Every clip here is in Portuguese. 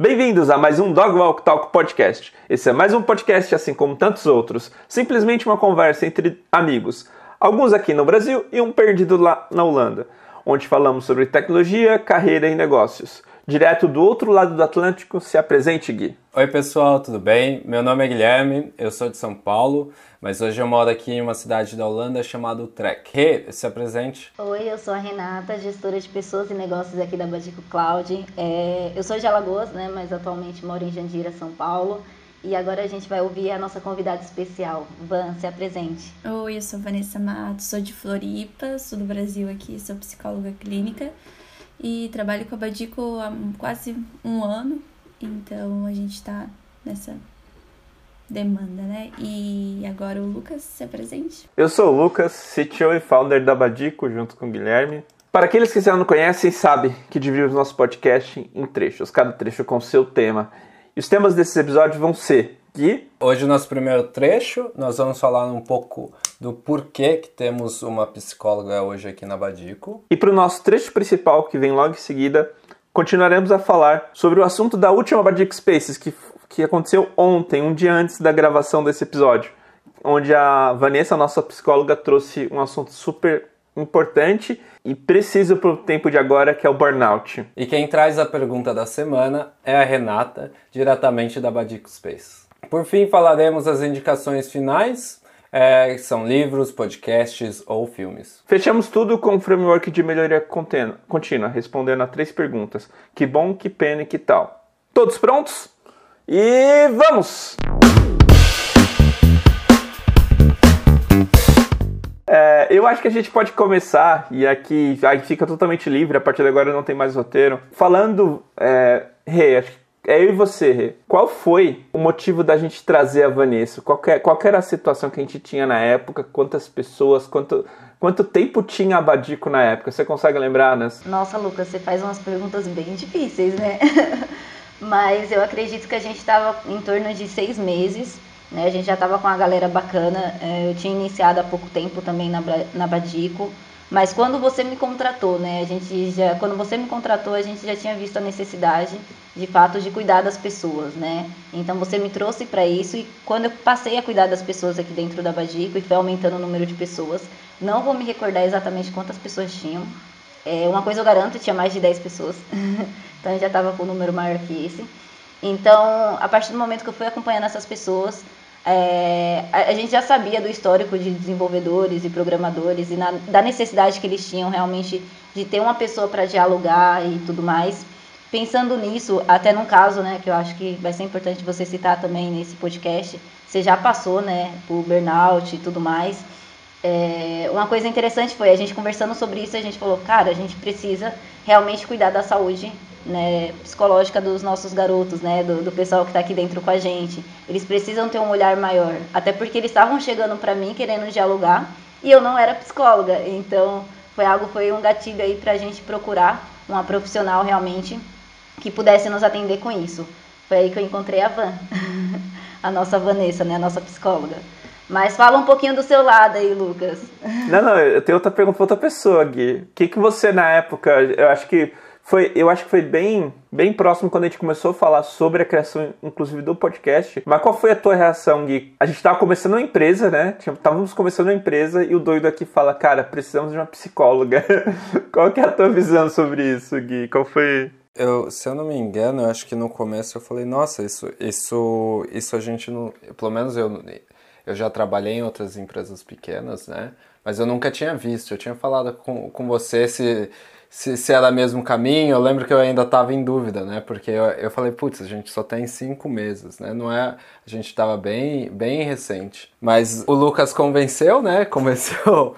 Bem-vindos a mais um Dog Walk Talk Podcast. Esse é mais um podcast, assim como tantos outros, simplesmente uma conversa entre amigos, alguns aqui no Brasil e um perdido lá na Holanda, onde falamos sobre tecnologia, carreira e negócios. Direto do outro lado do Atlântico, se apresente, Gui. Oi, pessoal, tudo bem? Meu nome é Guilherme, eu sou de São Paulo, mas hoje eu moro aqui em uma cidade da Holanda chamada Utrecht. Rê, se apresente. Oi, eu sou a Renata, gestora de pessoas e negócios aqui da Badico Cloud. É, eu sou de Alagoas, né, mas atualmente moro em Jandira, São Paulo. E agora a gente vai ouvir a nossa convidada especial. Van, se apresente. Oi, eu sou Vanessa Matos, sou de Floripa, sou do Brasil aqui, sou psicóloga clínica e trabalho com a Badico há quase um ano, então a gente está nessa demanda, né? E agora o Lucas se apresente. Eu sou o Lucas, CTO e founder da Badico, junto com o Guilherme. Para aqueles que já não conhecem, sabe que dividimos nosso podcast em trechos, cada trecho com seu tema. E os temas desses episódios vão ser que Hoje, nosso primeiro trecho, nós vamos falar um pouco do porquê que temos uma psicóloga hoje aqui na Badico. E para o nosso trecho principal, que vem logo em seguida, continuaremos a falar sobre o assunto da última Badico Spaces, que, que aconteceu ontem, um dia antes da gravação desse episódio, onde a Vanessa, nossa psicóloga, trouxe um assunto super importante e preciso para o tempo de agora, que é o burnout. E quem traz a pergunta da semana é a Renata, diretamente da Badico Space. Por fim, falaremos as indicações finais, é, são livros, podcasts ou filmes. Fechamos tudo com um framework de melhoria contínua, respondendo a três perguntas: que bom, que pena e que tal. Todos prontos? E vamos! É, eu acho que a gente pode começar, e aqui aí fica totalmente livre, a partir de agora não tem mais roteiro, falando. É, Rê, acho que é eu e você. Qual foi o motivo da gente trazer a Vanessa? Qual, que, qual que era a situação que a gente tinha na época? Quantas pessoas? Quanto, quanto tempo tinha a Badico na época? Você consegue lembrar, Nas? Nossa, Lucas, você faz umas perguntas bem difíceis, né? Mas eu acredito que a gente estava em torno de seis meses. Né? A gente já estava com uma galera bacana. É, eu tinha iniciado há pouco tempo também na, na Badico. Mas quando você me contratou, né? A gente já, quando você me contratou, a gente já tinha visto a necessidade, de fato, de cuidar das pessoas, né? Então você me trouxe para isso e quando eu passei a cuidar das pessoas aqui dentro da Badico e foi aumentando o número de pessoas, não vou me recordar exatamente quantas pessoas tinham. É, uma coisa eu garanto, tinha mais de 10 pessoas. então eu já estava com um número maior que esse. Então, a partir do momento que eu fui acompanhando essas pessoas, é, a, gente já sabia do histórico de desenvolvedores e programadores e na, da necessidade que eles tinham realmente de ter uma pessoa para dialogar e tudo mais. Pensando nisso, até num caso, né, que eu acho que vai ser importante você citar também nesse podcast, você já passou, né, por burnout e tudo mais. É, uma coisa interessante foi a gente conversando sobre isso, a gente falou, cara, a gente precisa realmente cuidar da saúde né, psicológica dos nossos garotos, né, do, do pessoal que está aqui dentro com a gente. Eles precisam ter um olhar maior, até porque eles estavam chegando para mim querendo dialogar e eu não era psicóloga, então foi algo, foi um gatilho aí para a gente procurar uma profissional realmente que pudesse nos atender com isso. Foi aí que eu encontrei a Van, a nossa Vanessa, né, a nossa psicóloga. Mas fala um pouquinho do seu lado aí, Lucas. Não, não, eu tenho outra pergunta para outra pessoa, Gui. O que, que você na época, eu acho que foi, eu acho que foi bem, bem próximo quando a gente começou a falar sobre a criação, inclusive, do podcast. Mas qual foi a tua reação, Gui? A gente estava começando uma empresa, né? Estávamos começando uma empresa e o doido aqui fala, cara, precisamos de uma psicóloga. qual que é a tua visão sobre isso, Gui? Qual foi... Eu, se eu não me engano, eu acho que no começo eu falei, nossa, isso, isso, isso a gente não... Pelo menos eu, eu já trabalhei em outras empresas pequenas, né? Mas eu nunca tinha visto. Eu tinha falado com, com você se se, se era mesmo caminho, eu lembro que eu ainda estava em dúvida, né? Porque eu, eu falei, putz, a gente só tem cinco meses, né? Não é. A gente estava bem, bem recente. Mas o Lucas convenceu, né? Convenceu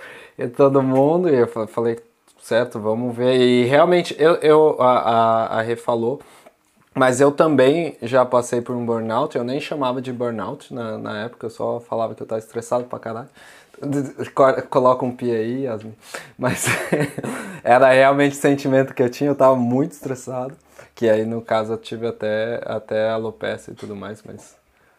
todo mundo e eu falei, certo, vamos ver. E realmente, eu, eu a, a, a Rê falou. Mas eu também já passei por um burnout, eu nem chamava de burnout na, na época, eu só falava que eu estava estressado pra caralho. Coloca um pi aí, Yasmin. Mas era realmente o sentimento que eu tinha, eu tava muito estressado. Que aí, no caso, eu tive até, até alopecia e tudo mais, mas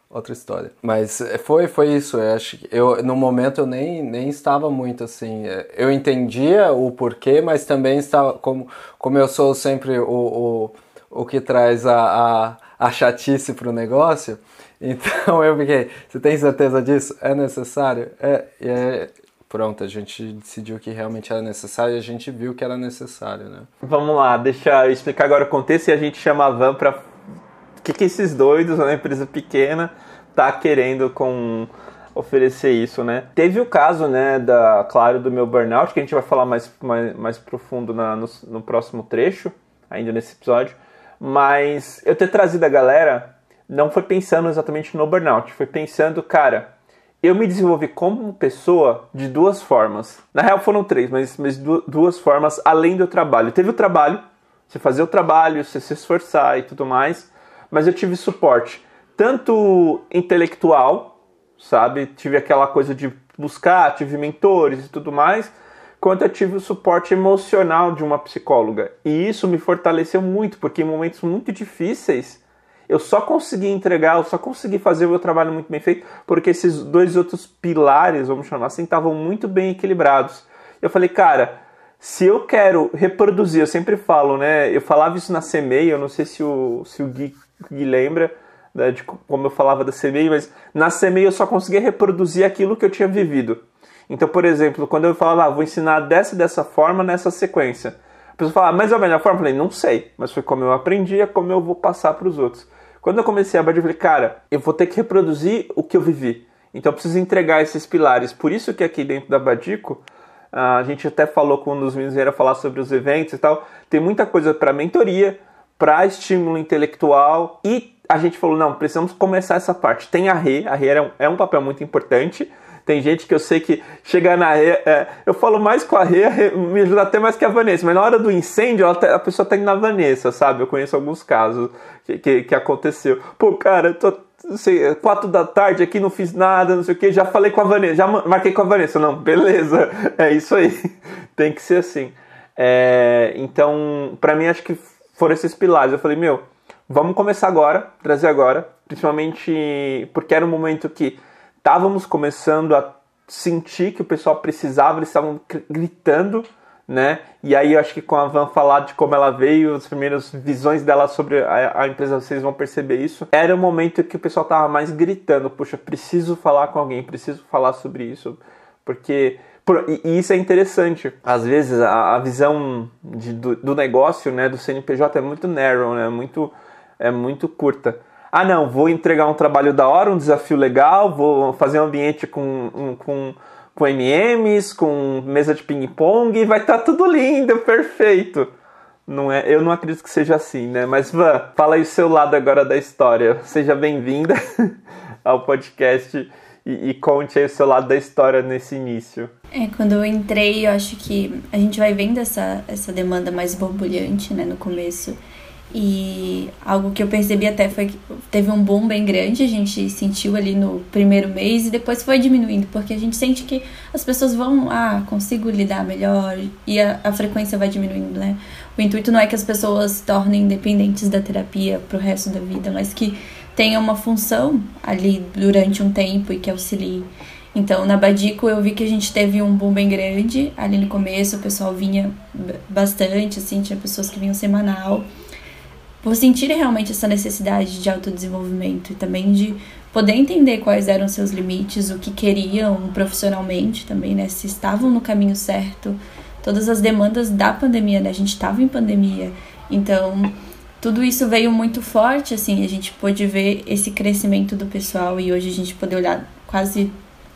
outra história. Mas foi, foi isso. Eu acho que eu, no momento eu nem, nem estava muito assim. Eu entendia o porquê, mas também estava. Como, como eu sou sempre o, o o que traz a, a, a chatice para o negócio. Então eu fiquei, você tem certeza disso? É necessário? É, é, pronto, a gente decidiu que realmente era necessário e a gente viu que era necessário, né? Vamos lá, deixa eu explicar agora o contexto e a gente chama a Van para o que, que esses doidos, uma empresa pequena, tá querendo com oferecer isso, né? Teve o caso, né, da, claro, do meu burnout, que a gente vai falar mais, mais, mais profundo na, no, no próximo trecho, ainda nesse episódio, mas eu ter trazido a galera não foi pensando exatamente no burnout, foi pensando, cara, eu me desenvolvi como pessoa de duas formas. Na real foram três, mas, mas duas formas além do trabalho. Teve o trabalho, você fazer o trabalho, você se esforçar e tudo mais, mas eu tive suporte tanto intelectual, sabe? Tive aquela coisa de buscar, tive mentores e tudo mais, quanto eu tive o suporte emocional de uma psicóloga. E isso me fortaleceu muito, porque em momentos muito difíceis eu só consegui entregar, eu só consegui fazer o meu trabalho muito bem feito, porque esses dois outros pilares, vamos chamar assim, estavam muito bem equilibrados. Eu falei, cara, se eu quero reproduzir, eu sempre falo, né? Eu falava isso na CMEI, eu não sei se o, se o Gui, Gui lembra, né, de como eu falava da CMEI, mas na CMEI eu só conseguia reproduzir aquilo que eu tinha vivido. Então, por exemplo, quando eu falava, ah, vou ensinar dessa e dessa forma nessa sequência, a pessoa falava, mas é a melhor forma? Eu falei, não sei, mas foi como eu aprendi, é como eu vou passar para os outros. Quando eu comecei a Bad, eu falei, cara, eu vou ter que reproduzir o que eu vivi. Então eu preciso entregar esses pilares. Por isso que aqui dentro da Badico, a gente até falou com um dos meninos era falar sobre os eventos e tal. Tem muita coisa para mentoria, para estímulo intelectual e a gente falou, não, precisamos começar essa parte. Tem a Rê, a Rê é um, é um papel muito importante. Tem gente que eu sei que chega na é, eu falo mais com a Rê, me ajuda até mais que a Vanessa, mas na hora do incêndio tá, a pessoa tá indo na Vanessa, sabe? Eu conheço alguns casos que, que, que aconteceu. Pô, cara, eu tô não sei, quatro da tarde aqui, não fiz nada, não sei o que, já falei com a Vanessa, já marquei com a Vanessa. Não, beleza, é isso aí, tem que ser assim. É, então, para mim, acho que foram esses pilares. Eu falei, meu, vamos começar agora, trazer agora, principalmente porque era um momento que estávamos começando a sentir que o pessoal precisava, eles estavam gritando, né? E aí eu acho que com a Van falar de como ela veio, as primeiras visões dela sobre a, a empresa, vocês vão perceber isso. Era o momento que o pessoal tava mais gritando, puxa, preciso falar com alguém, preciso falar sobre isso, porque e isso é interessante. Às vezes a, a visão de, do, do, negócio, né, do CNPJ é muito narrow, né, muito, é muito curta. Ah, não, vou entregar um trabalho da hora, um desafio legal, vou fazer um ambiente com, um, com, com MMs, com mesa de ping-pong e vai estar tá tudo lindo, perfeito. Não é, eu não acredito que seja assim, né? Mas Van, fala aí o seu lado agora da história. Seja bem-vinda ao podcast e, e, conte aí o seu lado da história nesse início. É, quando eu entrei, eu acho que a gente vai vendo essa, essa demanda mais borbulhante, né, no começo. E algo que eu percebi até foi que teve um boom bem grande, a gente sentiu ali no primeiro mês e depois foi diminuindo, porque a gente sente que as pessoas vão, ah, consigo lidar melhor e a, a frequência vai diminuindo, né? O intuito não é que as pessoas se tornem independentes da terapia pro resto da vida, mas que tenha uma função ali durante um tempo e que auxilie. Então, na Badico eu vi que a gente teve um boom bem grande. Ali no começo o pessoal vinha bastante, assim, tinha pessoas que vinham semanal. Por sentirem realmente essa necessidade de autodesenvolvimento e também de poder entender quais eram seus limites, o que queriam profissionalmente também, né? Se estavam no caminho certo. Todas as demandas da pandemia, né? A gente estava em pandemia. Então, tudo isso veio muito forte, assim, a gente pôde ver esse crescimento do pessoal e hoje a gente poder olhar quase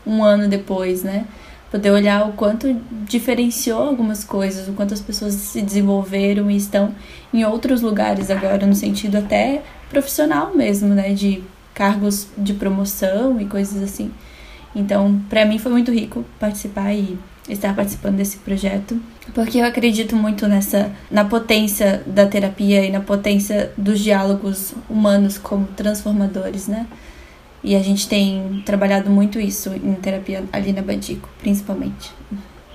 um ano depois, né? Poder olhar o quanto diferenciou algumas coisas, o quanto as pessoas se desenvolveram e estão em outros lugares agora, no sentido até profissional mesmo, né? De cargos de promoção e coisas assim. Então, para mim foi muito rico participar e estar participando desse projeto, porque eu acredito muito nessa na potência da terapia e na potência dos diálogos humanos como transformadores, né? E a gente tem trabalhado muito isso em terapia ali na Badico, principalmente.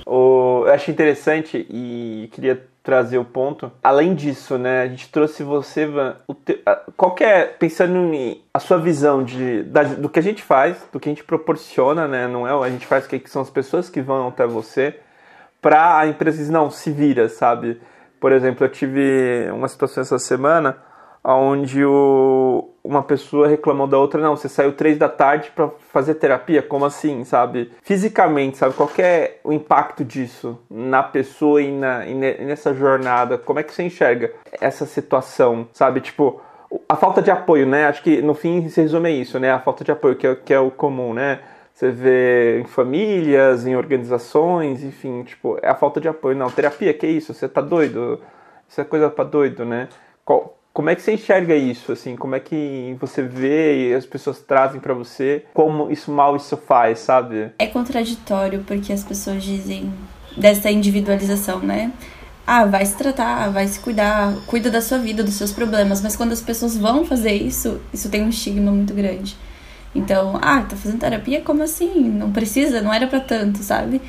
eu acho interessante e queria trazer o ponto. Além disso, né, a gente trouxe você, Van, te, qualquer pensando em a sua visão de da, do que a gente faz, do que a gente proporciona, né, não é, a gente faz que são as pessoas que vão até você para a empresa não, se vira, sabe? Por exemplo, eu tive uma situação essa semana onde o, uma pessoa reclamou da outra, não, você saiu três da tarde para fazer terapia? Como assim, sabe? Fisicamente, sabe? Qual é o impacto disso na pessoa e, na, e nessa jornada? Como é que você enxerga essa situação, sabe? Tipo, a falta de apoio, né? Acho que no fim se resume a isso, né? A falta de apoio, que é, que é o comum, né? Você vê em famílias, em organizações, enfim, tipo, é a falta de apoio. Não, terapia, que isso? Você tá doido? Isso é coisa pra doido, né? Qual, como é que você enxerga isso, assim? Como é que você vê e as pessoas trazem para você? Como isso mal isso faz, sabe? É contraditório porque as pessoas dizem dessa individualização, né? Ah, vai se tratar, vai se cuidar, cuida da sua vida, dos seus problemas, mas quando as pessoas vão fazer isso, isso tem um estigma muito grande. Então, ah, tá fazendo terapia? Como assim? Não precisa, não era para tanto, sabe?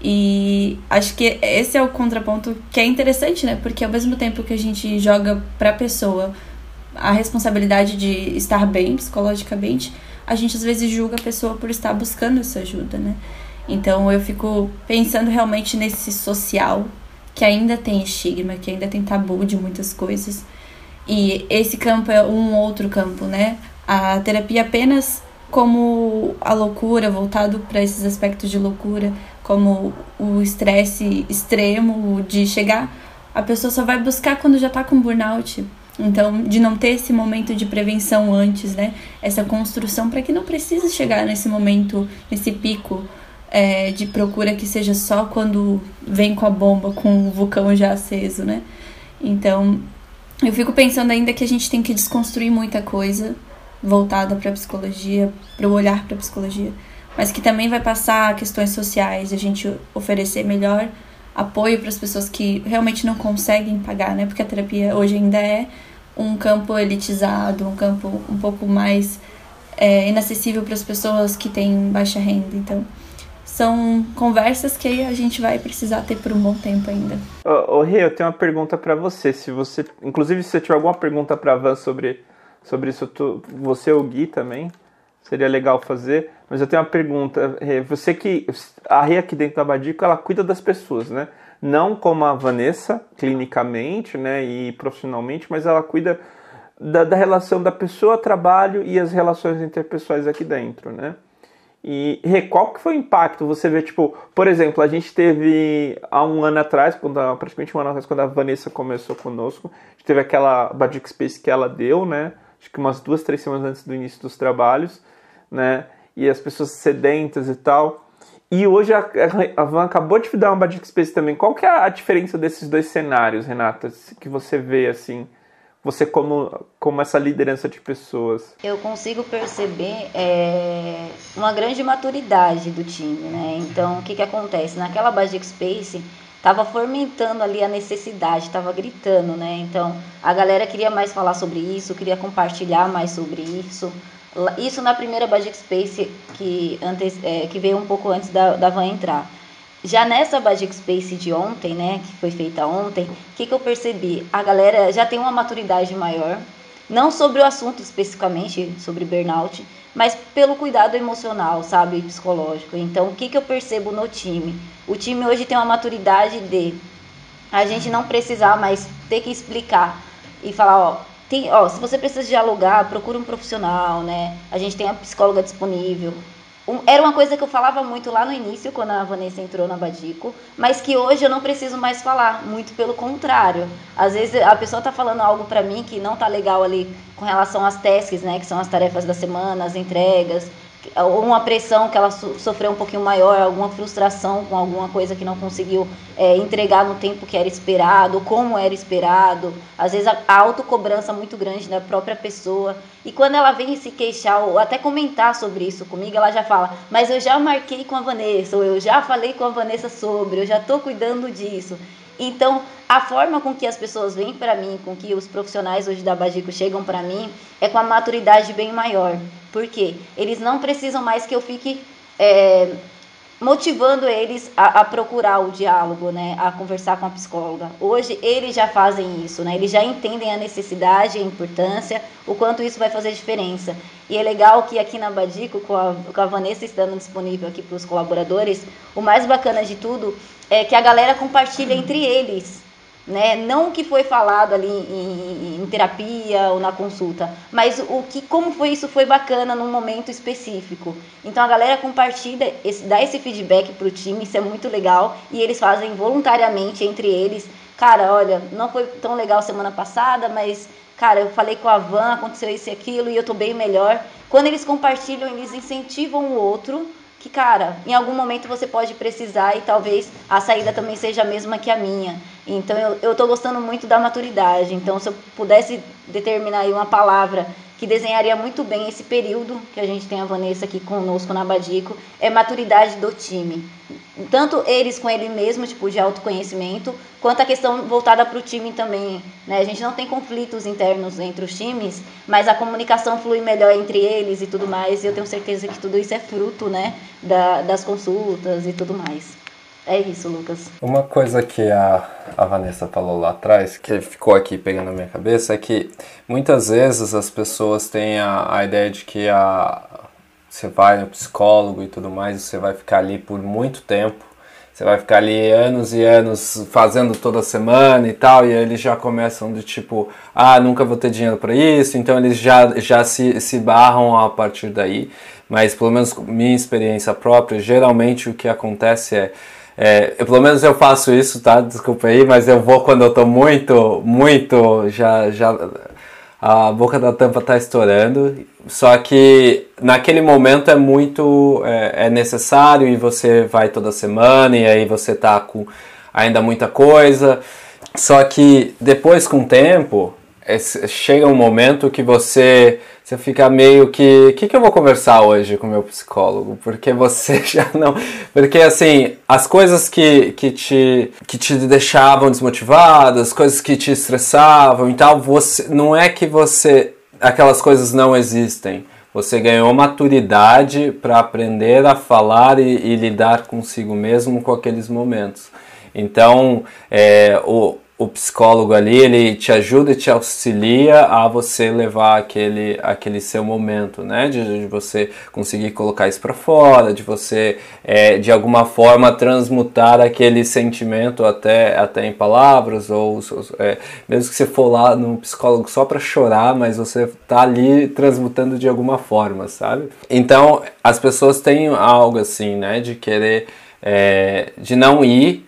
E acho que esse é o contraponto que é interessante, né? Porque ao mesmo tempo que a gente joga pra pessoa a responsabilidade de estar bem psicologicamente, a gente às vezes julga a pessoa por estar buscando essa ajuda, né? Então eu fico pensando realmente nesse social que ainda tem estigma, que ainda tem tabu de muitas coisas. E esse campo é um outro campo, né? A terapia apenas como a loucura, voltado para esses aspectos de loucura, como o estresse extremo de chegar, a pessoa só vai buscar quando já tá com burnout. Então, de não ter esse momento de prevenção antes, né? Essa construção para que não precise chegar nesse momento, nesse pico é, de procura que seja só quando vem com a bomba, com o vulcão já aceso, né? Então, eu fico pensando ainda que a gente tem que desconstruir muita coisa voltada para a psicologia, para o olhar para a psicologia mas que também vai passar questões sociais, a gente oferecer melhor apoio para as pessoas que realmente não conseguem pagar, né? Porque a terapia hoje ainda é um campo elitizado, um campo um pouco mais é, inacessível para as pessoas que têm baixa renda. Então, são conversas que a gente vai precisar ter por um bom tempo ainda. Ô, ô Rê, eu tenho uma pergunta para você. Se você, inclusive, se você tiver alguma pergunta para Van sobre sobre isso, tu, você ou Gui também, seria legal fazer. Mas eu tenho uma pergunta. Você que. A Rê aqui dentro da Badico, ela cuida das pessoas, né? Não como a Vanessa, clinicamente né, e profissionalmente, mas ela cuida da, da relação da pessoa, trabalho e as relações interpessoais aqui dentro, né? E Rê, qual que foi o impacto? Você vê, tipo, por exemplo, a gente teve há um ano atrás, quando, praticamente um ano atrás, quando a Vanessa começou conosco, a gente teve aquela Badico Space que ela deu, né? Acho que umas duas, três semanas antes do início dos trabalhos, né? E as pessoas sedentas e tal. E hoje a, a Van acabou de dar uma Badic Space também. Qual que é a diferença desses dois cenários, Renata, que você vê assim? Você como, como essa liderança de pessoas? Eu consigo perceber é, uma grande maturidade do time, né? Então, o que, que acontece? Naquela Badic Space, estava fomentando ali a necessidade, estava gritando, né? Então, a galera queria mais falar sobre isso, queria compartilhar mais sobre isso. Isso na primeira Badic Space que, antes, é, que veio um pouco antes da, da Van entrar. Já nessa Badic Space de ontem, né, que foi feita ontem, o que, que eu percebi? A galera já tem uma maturidade maior, não sobre o assunto especificamente, sobre burnout, mas pelo cuidado emocional, sabe, psicológico. Então, o que, que eu percebo no time? O time hoje tem uma maturidade de a gente não precisar mais ter que explicar e falar, ó, tem, ó, se você precisa dialogar, procura um profissional, né? A gente tem a psicóloga disponível. Um, era uma coisa que eu falava muito lá no início, quando a Vanessa entrou na Badico, mas que hoje eu não preciso mais falar, muito pelo contrário. Às vezes a pessoa tá falando algo para mim que não tá legal ali com relação às tasks, né, que são as tarefas da semana, as entregas, ou uma pressão que ela sofreu um pouquinho maior, alguma frustração com alguma coisa que não conseguiu é, entregar no tempo que era esperado, como era esperado, às vezes a, a autocobrança muito grande da própria pessoa. E quando ela vem se queixar ou até comentar sobre isso comigo, ela já fala: Mas eu já marquei com a Vanessa, ou eu já falei com a Vanessa sobre, eu já estou cuidando disso. Então, a forma com que as pessoas vêm para mim, com que os profissionais hoje da Bagico chegam para mim, é com a maturidade bem maior. Por quê? Eles não precisam mais que eu fique é, motivando eles a, a, procurar o diálogo, né, a conversar com a psicóloga. Hoje eles já fazem isso, né, eles já entendem a necessidade, a importância, o quanto isso vai fazer diferença. E é legal que aqui na Badico, com a, com a Vanessa estando disponível aqui para os colaboradores, o mais bacana de tudo é que a galera compartilha entre eles né? Não o que foi falado ali em, em, terapia ou na consulta, mas o que, como foi isso foi bacana num momento específico. Então a galera compartilha, esse, dá esse feedback pro time, isso é muito legal e eles fazem voluntariamente entre eles. Cara, olha, não foi tão legal semana passada, mas cara, eu falei com a Van, aconteceu isso e aquilo e eu tô bem melhor. Quando eles compartilham, eles incentivam o outro que, cara, em algum momento você pode precisar e talvez a saída também seja a mesma que a minha. Então eu, eu tô gostando muito da maturidade. Então, se eu pudesse determinar aí uma palavra que desenharia muito bem esse período que a gente tem a Vanessa aqui conosco na Badico, é maturidade do time. Tanto eles com ele mesmo, tipo, de autoconhecimento, quanto a questão voltada para o time também. Né? A gente não tem conflitos internos entre os times, mas a comunicação flui melhor entre eles e tudo mais. E eu tenho certeza que tudo isso é fruto né, da, das consultas e tudo mais. É isso, Lucas. Uma coisa que a, a Vanessa falou lá atrás, que ficou aqui pegando na minha cabeça, é que muitas vezes as pessoas têm a, a ideia de que a, você vai no psicólogo e tudo mais, você vai ficar ali por muito tempo. Você vai ficar ali anos e anos fazendo toda semana e tal, e eles já começam de tipo, ah, nunca vou ter dinheiro para isso, então eles já, já se, se barram a partir daí. Mas pelo menos minha experiência própria, geralmente o que acontece é é, eu, pelo menos eu faço isso, tá? Desculpa aí, mas eu vou quando eu tô muito, muito, já, já a boca da tampa tá estourando. Só que naquele momento é muito, é, é necessário e você vai toda semana e aí você tá com ainda muita coisa. Só que depois com o tempo, é, chega um momento que você você fica meio que. O que, que eu vou conversar hoje com o meu psicólogo? Porque você já não. Porque assim, as coisas que, que, te, que te deixavam desmotivado, as coisas que te estressavam e tal, você, não é que você. aquelas coisas não existem. Você ganhou maturidade para aprender a falar e, e lidar consigo mesmo com aqueles momentos. Então, é, o, o psicólogo ali, ele te ajuda e te auxilia a você levar aquele, aquele seu momento, né? De, de você conseguir colocar isso para fora, de você, é, de alguma forma, transmutar aquele sentimento até, até em palavras, ou é, mesmo que você for lá no psicólogo só para chorar, mas você tá ali transmutando de alguma forma, sabe? Então, as pessoas têm algo assim, né? De querer, é, de não ir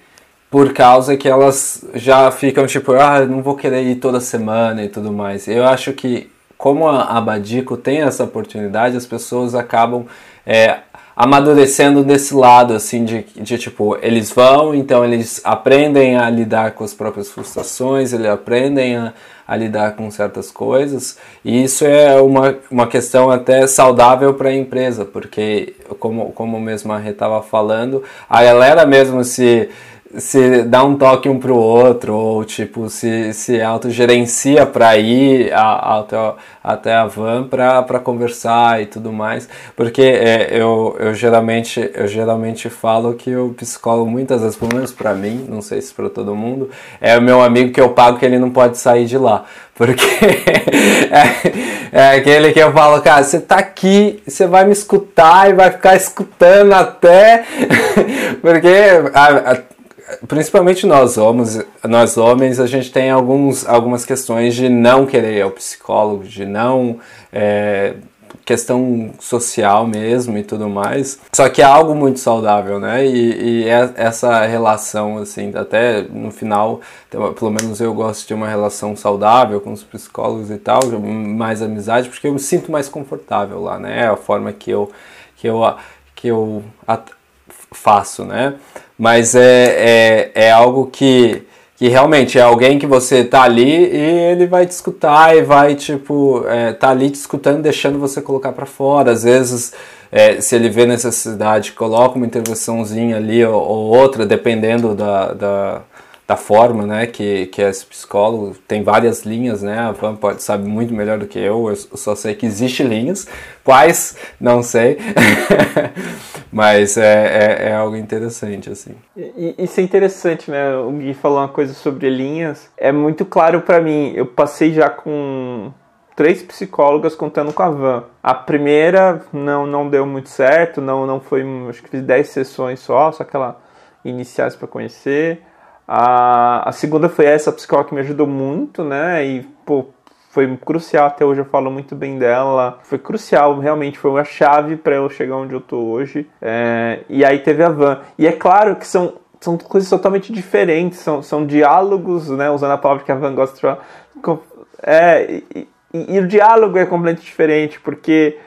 por causa que elas já ficam tipo, ah, não vou querer ir toda semana e tudo mais. Eu acho que como a Abadico tem essa oportunidade, as pessoas acabam é, amadurecendo desse lado, assim, de, de tipo, eles vão, então eles aprendem a lidar com as próprias frustrações, eles aprendem a, a lidar com certas coisas, e isso é uma, uma questão até saudável para a empresa, porque, como, como mesmo a Rê estava falando, a galera mesmo se se dá um toque um pro outro, ou tipo, se, se autogerencia para ir a, até, até a van para conversar e tudo mais. Porque é, eu, eu, geralmente, eu geralmente falo que o psicólogo, muitas vezes, pelo menos para mim, não sei se para todo mundo, é o meu amigo que eu pago que ele não pode sair de lá. Porque é, é, aquele que eu falo, cara, você tá aqui, você vai me escutar e vai ficar escutando até. Porque. A, a, principalmente nós homens, nós homens, a gente tem alguns, algumas questões de não querer ir ao psicólogo, de não é, questão social mesmo e tudo mais. Só que é algo muito saudável, né? E, e é essa relação, assim, até no final, pelo menos eu gosto de uma relação saudável com os psicólogos e tal, mais amizade, porque eu me sinto mais confortável lá, né? É a forma que eu que eu que eu faço, né? Mas é, é, é algo que, que realmente é alguém que você tá ali e ele vai te escutar e vai, tipo, é, tá ali te escutando, deixando você colocar para fora. Às vezes, é, se ele vê necessidade, coloca uma intervençãozinha ali ou, ou outra, dependendo da, da da forma, né, que, que é esse psicólogo. Tem várias linhas, né, a Van pode, sabe muito melhor do que eu, eu só sei que existe linhas, quais, não sei, mas é, é, é, algo interessante, assim. Isso é interessante, né, o Gui falou uma coisa sobre linhas, é muito claro para mim, eu passei já com três psicólogas contando com a Van. A primeira não, não deu muito certo, não, não foi, acho que fiz 10 sessões só, só aquela iniciais para conhecer. A, a segunda foi essa psicóloga que me ajudou muito, né? E, pô, foi crucial até hoje, eu falo muito bem dela. Foi crucial, realmente foi uma chave para eu chegar onde eu tô hoje. É, e aí teve a Van. E é claro que são, são coisas totalmente diferentes, são, são diálogos, né? Usando a palavra que a Van gosta de falar. É, e, e, e o diálogo é completamente diferente, porque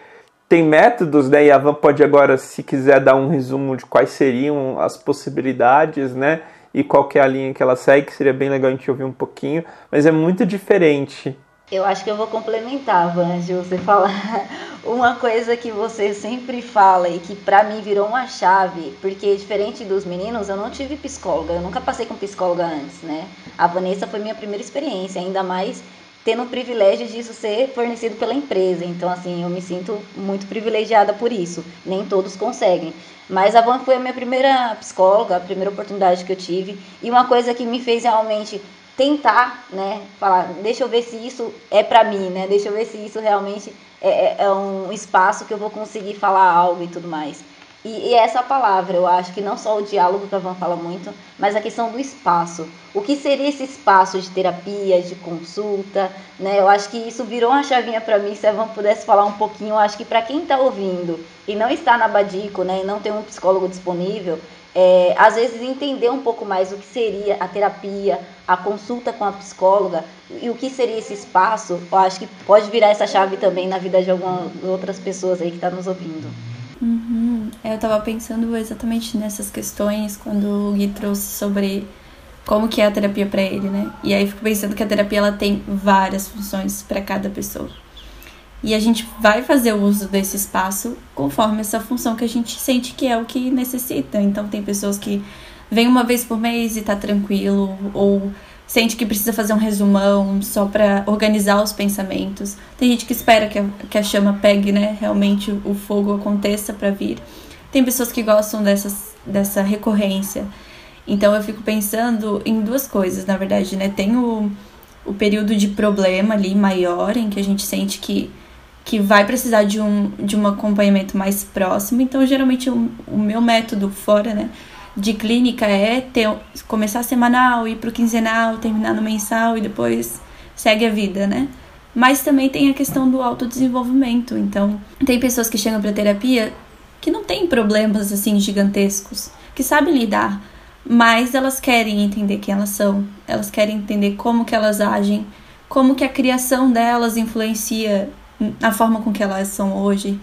tem métodos, né? E a Van pode agora, se quiser, dar um resumo de quais seriam as possibilidades, né? E qual é a linha que ela segue, que seria bem legal a gente ouvir um pouquinho, mas é muito diferente. Eu acho que eu vou complementar, Van, de você falar. Uma coisa que você sempre fala e que para mim virou uma chave, porque diferente dos meninos, eu não tive psicóloga, eu nunca passei com psicóloga antes, né? A Vanessa foi minha primeira experiência, ainda mais tendo o privilégio disso ser fornecido pela empresa. Então, assim, eu me sinto muito privilegiada por isso. Nem todos conseguem. Mas a Van foi a minha primeira psicóloga, a primeira oportunidade que eu tive. E uma coisa que me fez realmente tentar, né, falar, deixa eu ver se isso é para mim, né, deixa eu ver se isso realmente é, é, é, um espaço que eu vou conseguir falar algo e tudo mais. E, e essa palavra, eu acho que não só o diálogo que a Van fala muito, mas a questão do espaço. O que seria esse espaço de terapia, de consulta, né? Eu acho que isso virou uma chavinha para mim. Se a Van pudesse falar um pouquinho, eu acho que para quem está ouvindo e não está na Badico, né, e não tem um psicólogo disponível, é, às vezes entender um pouco mais o que seria a terapia, a consulta com a psicóloga e o que seria esse espaço, eu acho que pode virar essa chave também na vida de algumas outras pessoas aí que estão tá nos ouvindo. Uhum. Eu estava pensando exatamente nessas questões quando o Gui trouxe sobre como que é a terapia para ele, né? E aí fico pensando que a terapia ela tem várias funções para cada pessoa. E a gente vai fazer o uso desse espaço conforme essa função que a gente sente que é o que necessita. Então, tem pessoas que vêm uma vez por mês e tá tranquilo, ou sente que precisa fazer um resumão só para organizar os pensamentos. Tem gente que espera que a, que a chama pegue, né? Realmente o fogo aconteça para vir. Tem pessoas que gostam dessas, dessa recorrência. Então, eu fico pensando em duas coisas, na verdade, né? Tem o, o período de problema ali maior, em que a gente sente que que vai precisar de um, de um acompanhamento mais próximo. Então, geralmente, o, o meu método fora, né, de clínica é ter, começar semanal, ir para o quinzenal, terminar no mensal e depois segue a vida, né? Mas também tem a questão do autodesenvolvimento. Então, tem pessoas que chegam para terapia que não têm problemas assim gigantescos, que sabem lidar, mas elas querem entender quem elas são, elas querem entender como que elas agem, como que a criação delas influencia a forma com que elas são hoje.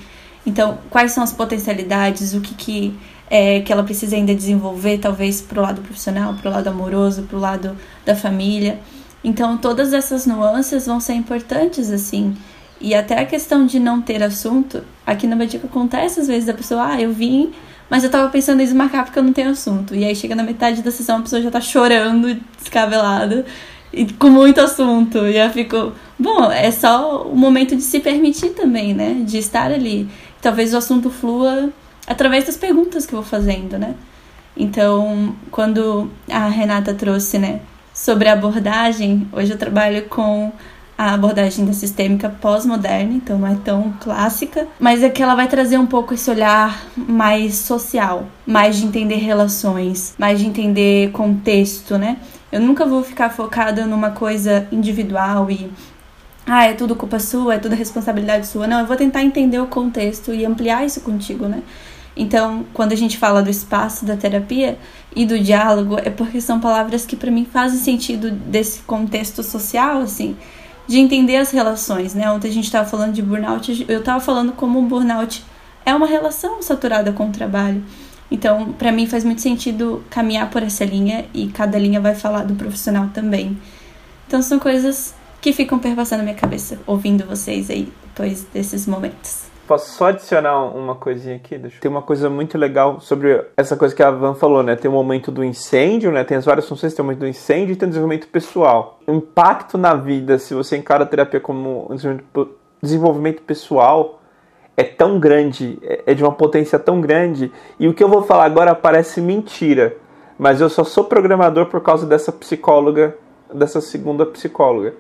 Então, quais são as potencialidades, o que, que, é, que ela precisa ainda desenvolver, talvez para o lado profissional, para o lado amoroso, para o lado da família. Então, todas essas nuances vão ser importantes, assim. E até a questão de não ter assunto, aqui na Badica acontece às vezes a pessoa, ah, eu vim, mas eu tava pensando em desmarcar porque eu não tenho assunto. E aí chega na metade da sessão, a pessoa já tá chorando, descabelada e com muito assunto. E eu fico, bom, é só o momento de se permitir também, né? De estar ali. Talvez o assunto flua através das perguntas que eu vou fazendo, né? Então, quando a Renata trouxe, né, sobre a abordagem, hoje eu trabalho com a abordagem da sistêmica pós-moderna, então não é tão clássica, mas é que ela vai trazer um pouco esse olhar mais social, mais de entender relações, mais de entender contexto, né? Eu nunca vou ficar focada numa coisa individual e ah, é tudo culpa sua, é tudo responsabilidade sua. Não, eu vou tentar entender o contexto e ampliar isso contigo, né? Então, quando a gente fala do espaço da terapia e do diálogo, é porque são palavras que para mim fazem sentido desse contexto social, assim, de entender as relações, né? Ontem a gente estava falando de burnout, eu estava falando como um burnout é uma relação saturada com o trabalho. Então, para mim faz muito sentido caminhar por essa linha e cada linha vai falar do profissional também. Então, são coisas que ficam perpassando minha cabeça, ouvindo vocês aí depois desses momentos. Posso só adicionar uma coisinha aqui? Tem uma coisa muito legal sobre essa coisa que a Van falou, né? Tem o momento do incêndio, né? Tem as várias funções, tem o momento do incêndio e tem o desenvolvimento pessoal. O impacto na vida, se você encara a terapia como desenvolvimento pessoal, é tão grande, é, é de uma potência tão grande, e o que eu vou falar agora parece mentira, mas eu só sou programador por causa dessa psicóloga, dessa segunda psicóloga.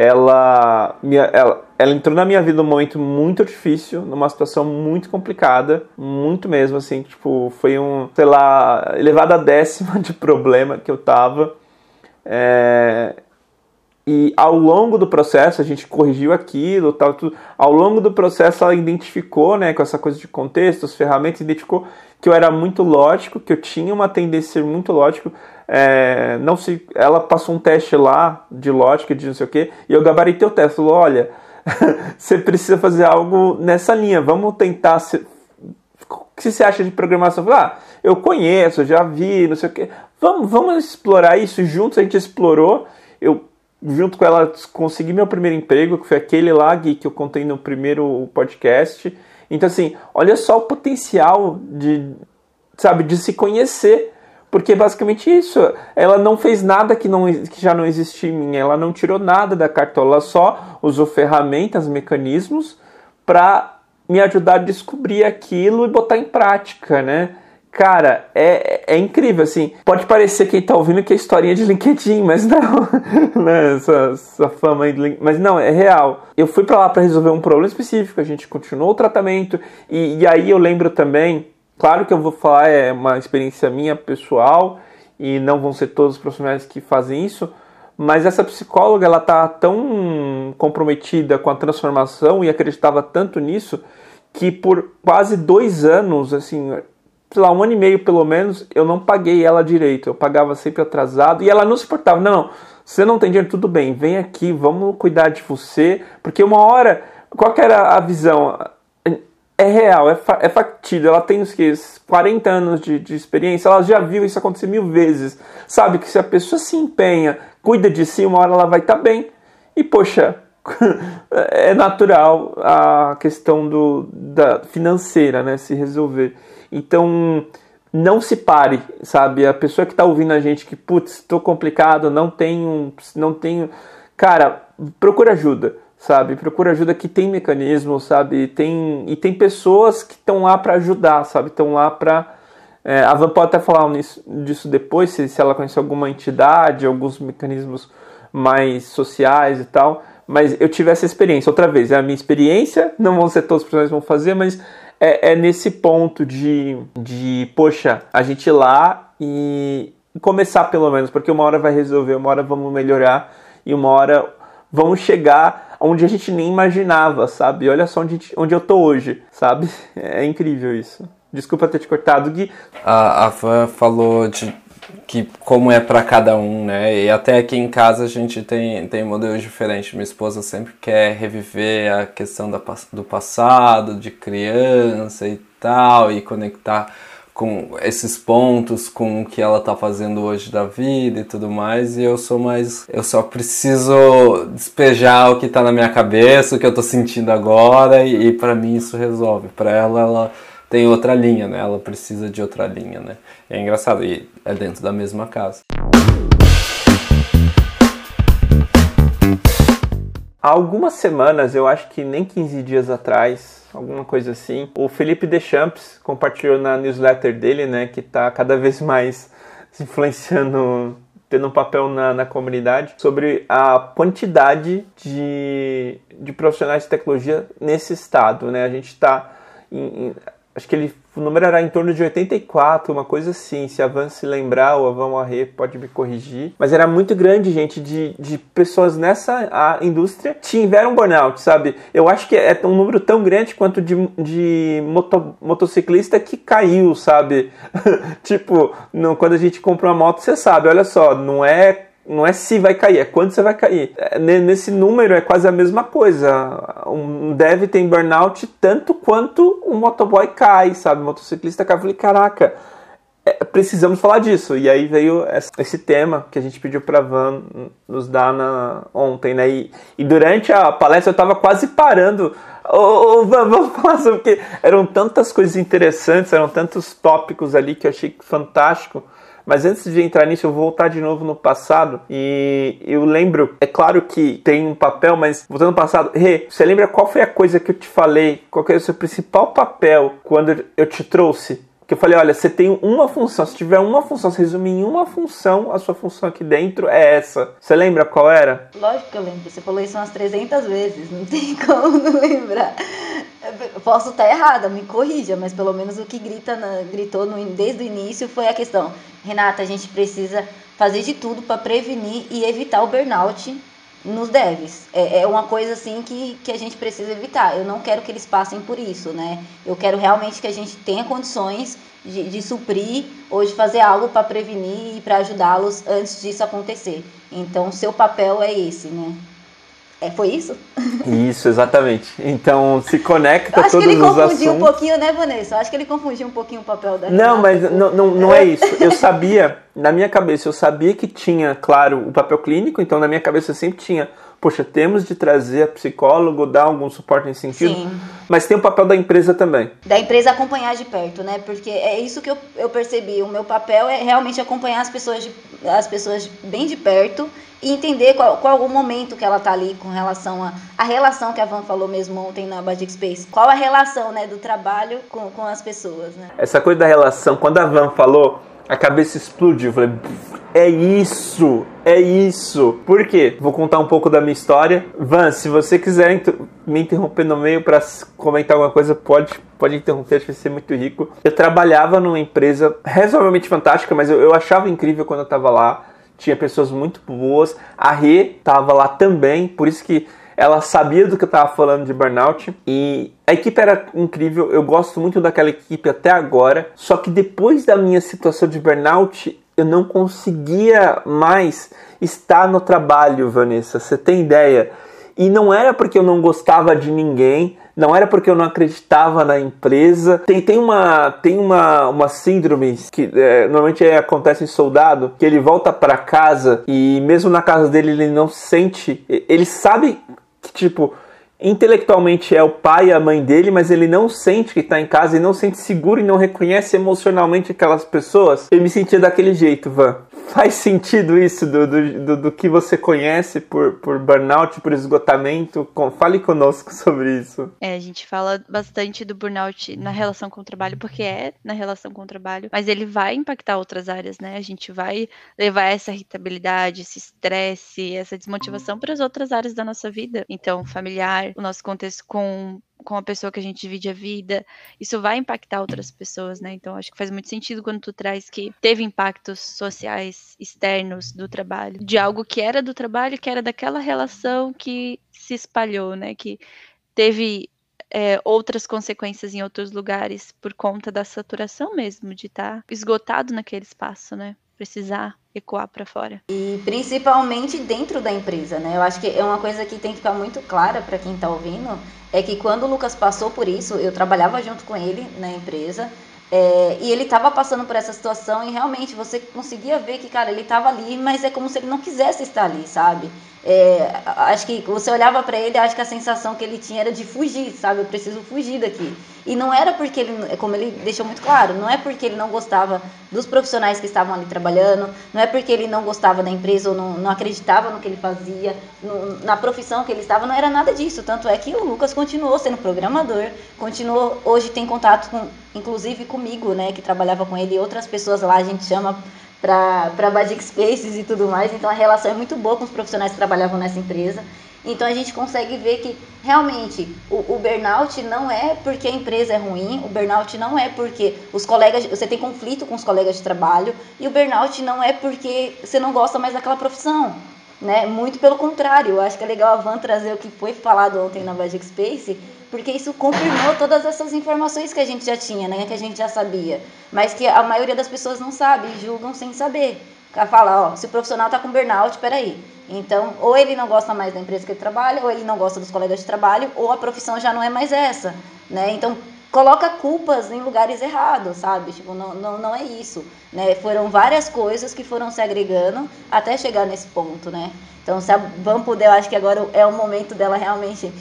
Ela, ela, ela entrou na minha vida num momento muito difícil, numa situação muito complicada, muito mesmo, assim, tipo, foi um, sei lá, elevada a décima de problema que eu tava. É, e ao longo do processo, a gente corrigiu aquilo, tal, tudo. Ao longo do processo, ela identificou, né, com essa coisa de contexto, as ferramentas, identificou que eu era muito lógico, que eu tinha uma tendência a ser muito lógico. É, não se, ela passou um teste lá de lógica, de não sei o quê, e eu gabaritei o teste. Falou: olha, você precisa fazer algo nessa linha, vamos tentar. Se, o que você acha de programação? Eu ah, eu conheço, já vi, não sei o quê. Vamos, vamos explorar isso juntos. A gente explorou. Eu junto com ela consegui meu primeiro emprego, que foi aquele lá Gui, que eu contei no primeiro podcast. Então assim, olha só o potencial de, sabe, de se conhecer, porque basicamente isso, ela não fez nada que, não, que já não existia em mim, ela não tirou nada da cartola, ela só usou ferramentas, mecanismos para me ajudar a descobrir aquilo e botar em prática, né? Cara, é, é incrível, assim. Pode parecer quem tá ouvindo que é historinha de LinkedIn, mas não. né? essa, essa fama aí de LinkedIn. Mas não, é real. Eu fui para lá para resolver um problema específico, a gente continuou o tratamento. E, e aí eu lembro também, claro que eu vou falar, é uma experiência minha pessoal, e não vão ser todos os profissionais que fazem isso, mas essa psicóloga ela tá tão comprometida com a transformação e acreditava tanto nisso que por quase dois anos, assim, sei lá, um ano e meio pelo menos, eu não paguei ela direito. Eu pagava sempre atrasado e ela não se importava. Não, não, você não tem dinheiro, tudo bem, vem aqui, vamos cuidar de você. Porque uma hora, qual que era a visão? É real, é, fa é factível. Ela tem os que 40 anos de, de experiência, ela já viu isso acontecer mil vezes. Sabe que se a pessoa se empenha, cuida de si, uma hora ela vai estar tá bem. E poxa, é natural a questão do, da financeira, né, se resolver. Então, não se pare, sabe? A pessoa que está ouvindo a gente que, putz, estou complicado, não tenho, não tenho, cara, procura ajuda, sabe? Procura ajuda que tem mecanismo, sabe? Tem e tem pessoas que estão lá para ajudar, sabe? Estão lá para é, a Van pode até falar nisso, disso depois, se, se ela conhece alguma entidade, alguns mecanismos mais sociais e tal. Mas eu tive essa experiência, outra vez, é a minha experiência, não vão ser todos os profissionais que vão fazer, mas é, é nesse ponto de, de, poxa, a gente ir lá e começar pelo menos, porque uma hora vai resolver, uma hora vamos melhorar e uma hora vamos chegar onde a gente nem imaginava, sabe? Olha só onde, onde eu tô hoje, sabe? É incrível isso. Desculpa ter te cortado, Gui. A, a Van falou de que como é para cada um, né? E até aqui em casa a gente tem, tem modelos diferentes. Minha esposa sempre quer reviver a questão da, do passado, de criança e tal, e conectar com esses pontos com o que ela tá fazendo hoje da vida e tudo mais, e eu sou mais. Eu só preciso despejar o que tá na minha cabeça, o que eu tô sentindo agora, e, e para mim isso resolve. Para ela, ela tem outra linha, né? Ela precisa de outra linha, né? É engraçado, e é dentro da mesma casa. Há algumas semanas, eu acho que nem 15 dias atrás, alguma coisa assim, o Felipe Deschamps compartilhou na newsletter dele, né, que está cada vez mais se influenciando, tendo um papel na, na comunidade, sobre a quantidade de, de profissionais de tecnologia nesse estado, né? A gente está acho que ele, o número era em torno de 84, uma coisa assim. Se a Van se lembrar, ou a Van pode me corrigir. Mas era muito grande, gente, de, de pessoas nessa a indústria tiveram burnout, sabe? Eu acho que é um número tão grande quanto de, de moto, motociclista que caiu, sabe? tipo, não, quando a gente compra uma moto, você sabe, olha só, não é não é se vai cair, é quando você vai cair. É, nesse número é quase a mesma coisa. Um dev tem burnout tanto quanto um motoboy cai, sabe? O motociclista cai. Eu falei, caraca, é, precisamos falar disso. E aí veio esse tema que a gente pediu para Van nos dar na, ontem, né? E, e durante a palestra eu tava quase parando. Ô, ô, Van, vamos falar sobre que eram tantas coisas interessantes, eram tantos tópicos ali que eu achei fantástico. Mas antes de entrar nisso, eu vou voltar de novo no passado. E eu lembro, é claro que tem um papel, mas voltando no passado, Rê, você lembra qual foi a coisa que eu te falei? Qual foi o seu principal papel quando eu te trouxe Que eu falei, olha, você tem uma função, se tiver uma função, se resumir em uma função, a sua função aqui dentro é essa. Você lembra qual era? Lógico que eu lembro, você falou isso umas 300 vezes, não tem como não lembrar. Posso estar errada, me corrija, mas pelo menos o que grita na, gritou no, desde o início foi a questão. Renata, a gente precisa fazer de tudo para prevenir e evitar o burnout nos devs. É, é, uma coisa assim que, que a gente precisa evitar. Eu não quero que eles passem por isso, né? Eu quero realmente que a gente tenha condições de, de suprir ou de fazer algo para prevenir e para ajudá-los antes disso acontecer. Então, seu papel é esse, né? É, foi isso? Isso, exatamente. Então se conecta acho todos que ele os confundiu assuntos. um pouquinho, né, Vanessa? Eu acho que ele confundiu um pouquinho o papel da Não, mas não, não, não é isso. Eu sabia, na minha cabeça, eu sabia que tinha, claro, o papel clínico, então na minha cabeça sempre tinha, poxa, temos de trazer a psicólogo, dar algum suporte nesse sentido. Sim. Mas tem o papel da empresa também. da empresa acompanhar de perto, né? Porque é isso que eu, eu percebi. O meu papel é realmente acompanhar as pessoas, de, as pessoas bem de perto e entender qual, qual o momento que ela tá ali com relação a a relação que a Van falou mesmo ontem na Badic Space. Qual a relação, né, do trabalho com, com as pessoas, né? Essa coisa da relação, quando a Van falou, a cabeça explodiu. Eu falei, é isso, é isso. Por quê? Vou contar um pouco da minha história. Van, se você quiser me interromper no meio para comentar alguma coisa, pode, pode interromper, acho que vai ser muito rico. Eu trabalhava numa empresa razoavelmente fantástica, mas eu, eu achava incrível quando eu estava lá. Tinha pessoas muito boas. A Rê estava lá também, por isso que ela sabia do que eu estava falando de burnout e a equipe era incrível. Eu gosto muito daquela equipe até agora. Só que depois da minha situação de burnout, eu não conseguia mais estar no trabalho, Vanessa. Você tem ideia? E não era porque eu não gostava de ninguém, não era porque eu não acreditava na empresa. Tem, tem, uma, tem uma, uma síndrome que é, normalmente é, acontece em soldado, que ele volta para casa e mesmo na casa dele ele não sente, ele sabe que tipo intelectualmente é o pai e a mãe dele, mas ele não sente que está em casa e não sente seguro e não reconhece emocionalmente aquelas pessoas. Eu me sentia daquele jeito, Van. Faz sentido isso do, do, do, do que você conhece por, por burnout, por esgotamento? Com, fale conosco sobre isso. É, a gente fala bastante do burnout na relação com o trabalho, porque é na relação com o trabalho, mas ele vai impactar outras áreas, né? A gente vai levar essa irritabilidade, esse estresse, essa desmotivação para as outras áreas da nossa vida. Então, familiar, o nosso contexto com com a pessoa que a gente divide a vida, isso vai impactar outras pessoas, né? Então acho que faz muito sentido quando tu traz que teve impactos sociais externos do trabalho, de algo que era do trabalho, que era daquela relação que se espalhou, né? Que teve é, outras consequências em outros lugares por conta da saturação mesmo, de estar esgotado naquele espaço, né? Precisar ecoar para fora. E principalmente dentro da empresa, né? Eu acho que é uma coisa que tem que ficar muito clara para quem está ouvindo, é que quando o Lucas passou por isso, eu trabalhava junto com ele na empresa, é, e ele estava passando por essa situação e realmente você conseguia ver que, cara, ele estava ali, mas é como se ele não quisesse estar ali, sabe? É, acho que você olhava para ele, acho que a sensação que ele tinha era de fugir, sabe? Eu preciso fugir daqui. E não era porque ele, como ele deixou muito claro, não é porque ele não gostava dos profissionais que estavam ali trabalhando, não é porque ele não gostava da empresa ou não, não acreditava no que ele fazia, no, na profissão que ele estava, não era nada disso. Tanto é que o Lucas continuou sendo programador, continuou, hoje tem contato com, inclusive comigo, né, que trabalhava com ele e outras pessoas lá, a gente chama para Badic Spaces e tudo mais. Então a relação é muito boa com os profissionais que trabalhavam nessa empresa. Então a gente consegue ver que realmente o, o, burnout não é porque a empresa é ruim, o burnout não é porque os colegas, você tem conflito com os colegas de trabalho, e o burnout não é porque você não gosta mais daquela profissão. Né? Muito pelo contrário, eu acho que é legal a Van trazer o que foi falado ontem na Magic Space, porque isso confirmou todas essas informações que a gente já tinha, né? que a gente já sabia, mas que a maioria das pessoas não sabe, julgam sem saber. Fala, ó, se o profissional tá com burnout, peraí. Então, ou ele não gosta mais da empresa que ele trabalha, ou ele não gosta dos colegas de trabalho, ou a profissão já não é mais essa, né? Então, coloca culpas em lugares errados, sabe? Tipo, não, não, não é isso, né? Foram várias coisas que foram se agregando até chegar nesse ponto, né? Então, se a Van puder, eu acho que agora é o momento dela realmente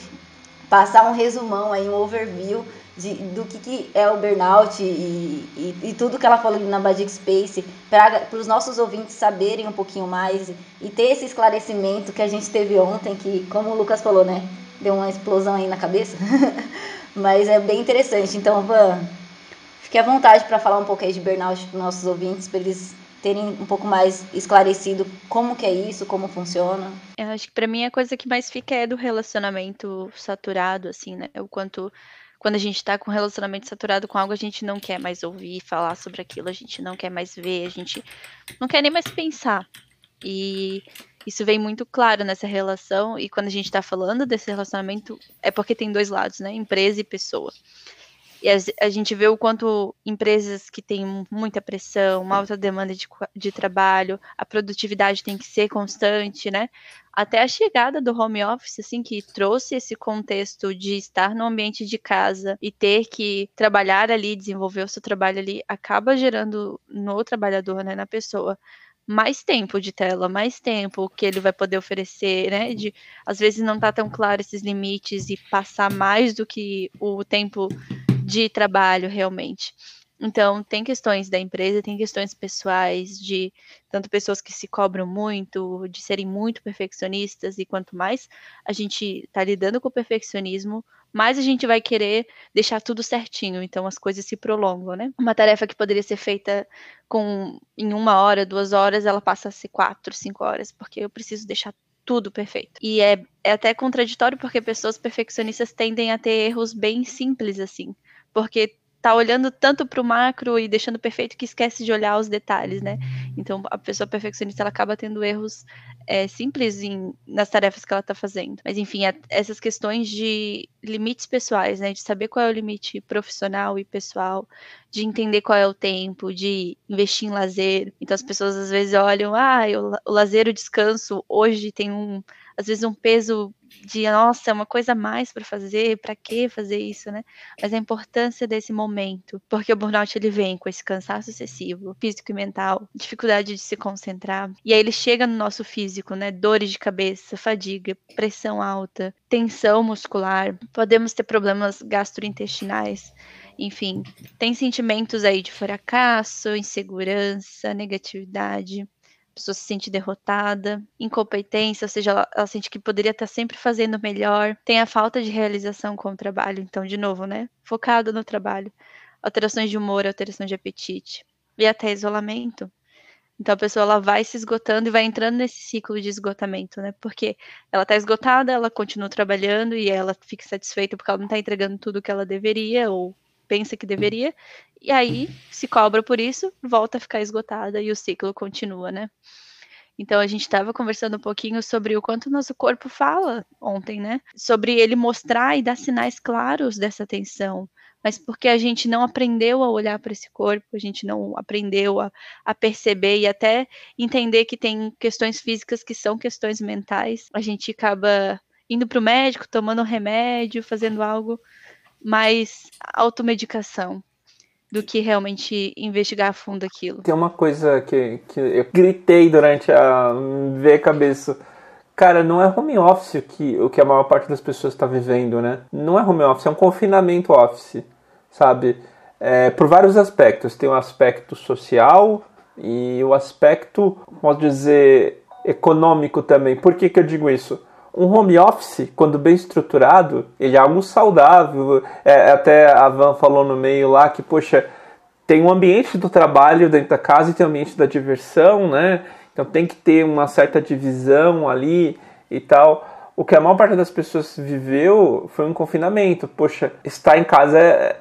passar um resumão aí, um overview de, do que, que é o burnout e, e, e, tudo que ela falou na Badic Space, para os nossos ouvintes saberem um pouquinho mais e ter esse esclarecimento que a gente teve ontem, que, como o Lucas falou, né, deu uma explosão aí na cabeça, mas é bem interessante. Então, Van, Fique à vontade para falar um pouco aí de burnout para os nossos ouvintes, para eles terem um pouco mais esclarecido como que é isso, como funciona. Eu acho que para mim a coisa que mais fica é do relacionamento saturado, assim, né? O quanto quando a gente tá com um relacionamento saturado com algo, a gente não quer mais ouvir falar sobre aquilo, a gente não quer mais ver, a gente não quer nem mais pensar. E isso vem muito claro nessa relação, e quando a gente está falando desse relacionamento, é porque tem dois lados, né? Empresa e pessoa. E a, gente vê o quanto empresas que têm muita pressão, uma alta demanda de, de trabalho, a produtividade tem que ser constante, né? Até a chegada do home office, assim, que trouxe esse contexto de estar no ambiente de casa e ter que trabalhar ali, desenvolver o seu trabalho ali, acaba gerando no trabalhador, né, na pessoa, mais tempo de tela, mais tempo que ele vai poder oferecer, né? De às vezes não tá tão claro esses limites e passar mais do que o tempo de trabalho realmente. Então, tem questões da empresa, tem questões pessoais, de tanto pessoas que se cobram muito, de serem muito perfeccionistas, e quanto mais a gente está lidando com o perfeccionismo, mais a gente vai querer deixar tudo certinho, então as coisas se prolongam, né? Uma tarefa que poderia ser feita com em uma hora, duas horas, ela passa a ser quatro, cinco horas, porque eu preciso deixar tudo perfeito. E é, é até contraditório porque pessoas perfeccionistas tendem a ter erros bem simples assim porque tá olhando tanto para o macro e deixando perfeito que esquece de olhar os detalhes, né? Então a pessoa perfeccionista ela acaba tendo erros é, simples em, nas tarefas que ela está fazendo. Mas enfim, a, essas questões de limites pessoais, né? De saber qual é o limite profissional e pessoal, de entender qual é o tempo, de investir em lazer. Então as pessoas às vezes olham, ah, o, o lazer, o descanso hoje tem um às vezes um peso de nossa, é uma coisa a mais para fazer, para que fazer isso, né? Mas a importância desse momento, porque o burnout ele vem com esse cansaço excessivo, físico e mental, dificuldade de se concentrar, e aí ele chega no nosso físico, né? Dores de cabeça, fadiga, pressão alta, tensão muscular, podemos ter problemas gastrointestinais. Enfim, tem sentimentos aí de fracasso, insegurança, negatividade pessoa se sente derrotada, incompetência, ou seja, ela, ela, sente que poderia estar sempre fazendo melhor, tem a falta de realização com o trabalho, então, de novo, né? Focado no trabalho, alterações de humor, alteração de apetite, e até isolamento. Então a pessoa ela vai se esgotando e vai entrando nesse ciclo de esgotamento, né? Porque ela está esgotada, ela continua trabalhando e ela fica satisfeita porque ela não está entregando tudo que ela deveria ou pensa que deveria, e aí se cobra por isso, volta a ficar esgotada e o ciclo continua, né? Então a gente estava conversando um pouquinho sobre o quanto nosso corpo fala ontem, né? Sobre ele mostrar e dar sinais claros dessa tensão, mas porque a gente não aprendeu a olhar para esse corpo, a gente não aprendeu a, a, perceber e até entender que tem questões físicas que são questões mentais, a gente acaba indo para o médico, tomando um remédio, fazendo algo mais automedicação do que realmente investigar a fundo aquilo. Tem uma coisa que, que eu gritei durante a ver cabeça. Cara, não é home office que, o que a maior parte das pessoas está vivendo, né? Não é home office, é um confinamento office, sabe? É, por vários aspectos. Tem o aspecto social e o aspecto, posso dizer, econômico também. Por que, que eu digo isso? Um home office, quando bem estruturado, ele é algo saudável. É, até a Van falou no meio lá que, poxa, tem um ambiente do trabalho dentro da casa e tem um ambiente da diversão, né? Então tem que ter uma certa divisão ali e tal. O que a maior parte das pessoas viveu foi um confinamento. Poxa, estar em casa é,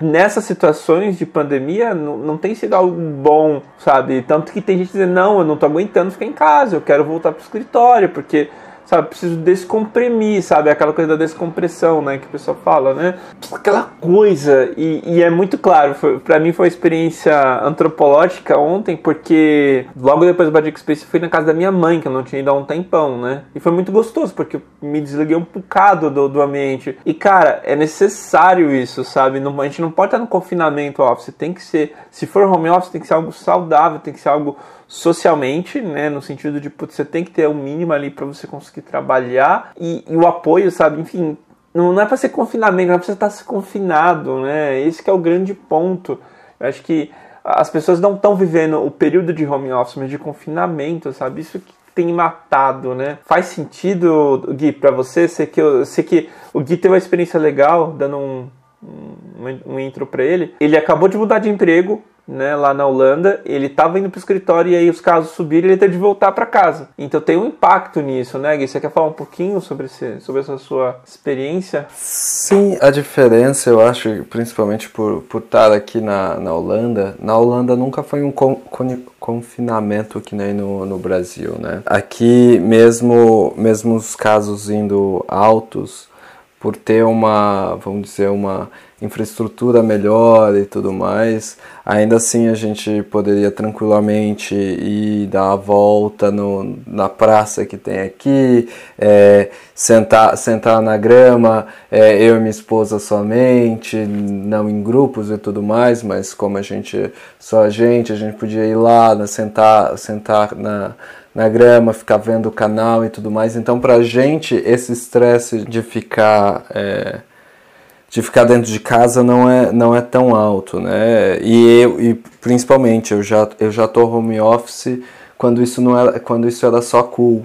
nessas situações de pandemia não, não tem sido algo bom, sabe? Tanto que tem gente dizendo, não, eu não tô aguentando ficar em casa, eu quero voltar pro escritório, porque sabe? Preciso descomprimir, sabe? Aquela coisa da descompressão, né? Que o pessoal fala, né? Aquela coisa. E, e é muito claro, para mim foi uma experiência antropológica ontem, porque logo depois do Badic Space eu fui na casa da minha mãe, que eu não tinha ido há um tempão, né? E foi muito gostoso, porque eu me desliguei um bocado do, do ambiente. E, cara, é necessário isso, sabe? Não, a gente não pode estar no confinamento office. Tem que ser, se for home office, tem que ser algo saudável, tem que ser algo socialmente, né, no sentido de putz, você tem que ter o um mínimo ali para você conseguir trabalhar e, e, o apoio, sabe? Enfim, não, é para ser confinamento, não é para você estar se confinado, né? Esse que é o grande ponto. Eu acho que as pessoas não estão vivendo o período de home office, mas de confinamento, sabe? Isso que tem matado, né? Faz sentido, Gui, para você? Sei que, eu, sei que o Gui teve uma experiência legal, dando um, um, um intro para ele. Ele acabou de mudar de emprego, né, lá na Holanda, ele estava indo para o escritório e aí os casos subiram e ele teve de voltar para casa. Então tem um impacto nisso, né, Gui? Você quer falar um pouquinho sobre, esse, sobre essa sua experiência? Sim, a diferença, eu acho, principalmente por, por estar aqui na, na Holanda, na Holanda nunca foi um con, con, confinamento que nem no, no Brasil, né? Aqui, mesmo, mesmo os casos indo altos, por ter uma, vamos dizer, uma infraestrutura melhor e tudo mais, ainda assim a gente poderia tranquilamente ir dar a volta no, na praça que tem aqui, é, sentar, sentar na grama, é, eu e minha esposa somente, não em grupos e tudo mais, mas como a gente, só a gente, a gente podia ir lá, né, sentar, sentar na na grama, ficar vendo o canal e tudo mais. Então, pra gente, esse estresse de ficar. É, de ficar dentro de casa não é, não é tão alto, né? E eu, e principalmente, eu já, eu já tô home office quando isso não era, quando isso era só cool.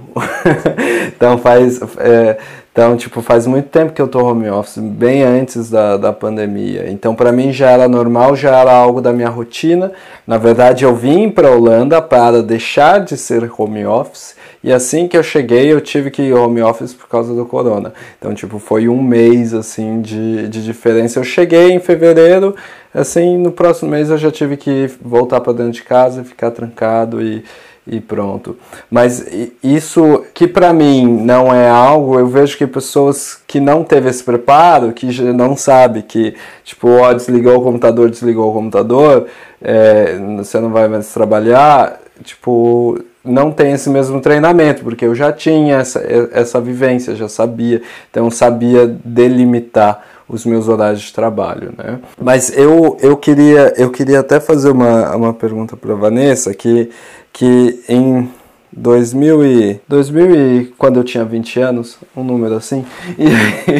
então faz, é, então tipo faz muito tempo que eu tô home office, bem antes da, da pandemia. Então para mim já era normal, já era algo da minha rotina. Na verdade eu vim para Holanda para deixar de ser home office e assim que eu cheguei eu tive que ir home office por causa do corona. Então tipo foi um mês assim de, de diferença. Eu cheguei em fevereiro, assim no próximo mês eu já tive que voltar para dentro de casa, ficar trancado e e pronto. Mas isso que para mim não é algo, eu vejo que pessoas que não teve esse preparo, que não sabe que tipo, ó, desligou o computador, desligou o computador, é, você não vai mais trabalhar, tipo, não tem esse mesmo treinamento, porque eu já tinha essa, essa vivência, já sabia, então sabia delimitar os meus horários de trabalho, né? Mas eu, eu queria eu queria até fazer uma, uma pergunta para Vanessa que que em 2000 e, 2000 e quando eu tinha 20 anos, um número assim, e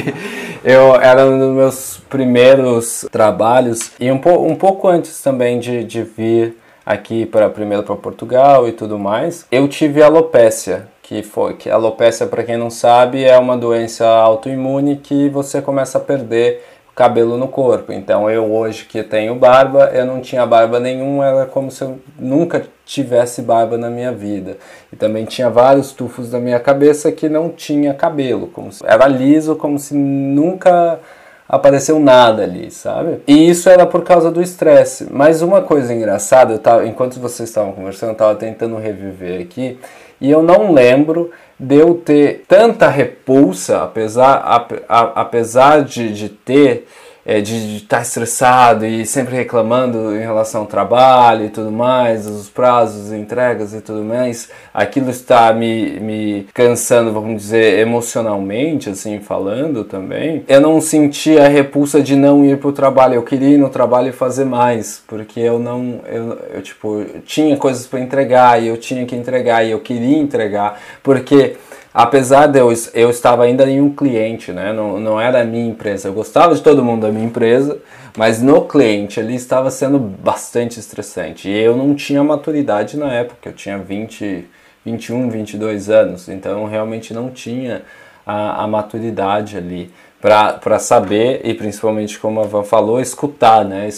eu era um dos meus primeiros trabalhos e um, po, um pouco antes também de, de vir aqui para primeiro para Portugal e tudo mais, eu tive alopécia, que foi que alopécia para quem não sabe é uma doença autoimune que você começa a perder cabelo no corpo. Então eu hoje que tenho barba, eu não tinha barba nenhuma, era como se eu nunca tivesse barba na minha vida. E também tinha vários tufos na minha cabeça que não tinha cabelo, como se, era liso, como se nunca apareceu nada ali, sabe? E isso era por causa do estresse. Mas uma coisa engraçada, eu tava, enquanto vocês estavam conversando, eu estava tentando reviver aqui, e eu não lembro de eu ter tanta repulsa, apesar, a, a, apesar de, de ter é, de estar tá estressado e sempre reclamando em relação ao trabalho e tudo mais, os prazos, entregas e tudo mais, aquilo está me, me cansando, vamos dizer, emocionalmente, assim, falando também. Eu não sentia a repulsa de não ir para o trabalho, eu queria ir no trabalho e fazer mais, porque eu não, eu, eu tipo, tinha coisas para entregar e eu tinha que entregar e eu queria entregar, porque apesar de eu, eu estava ainda em um cliente, né? Não, não era a minha empresa. Eu gostava de todo mundo da minha empresa, mas no cliente ali estava sendo bastante estressante. E eu não tinha maturidade na época, eu tinha 20, 21, 22 anos, então realmente não tinha a, a maturidade ali para saber e principalmente como a Van falou, escutar, né?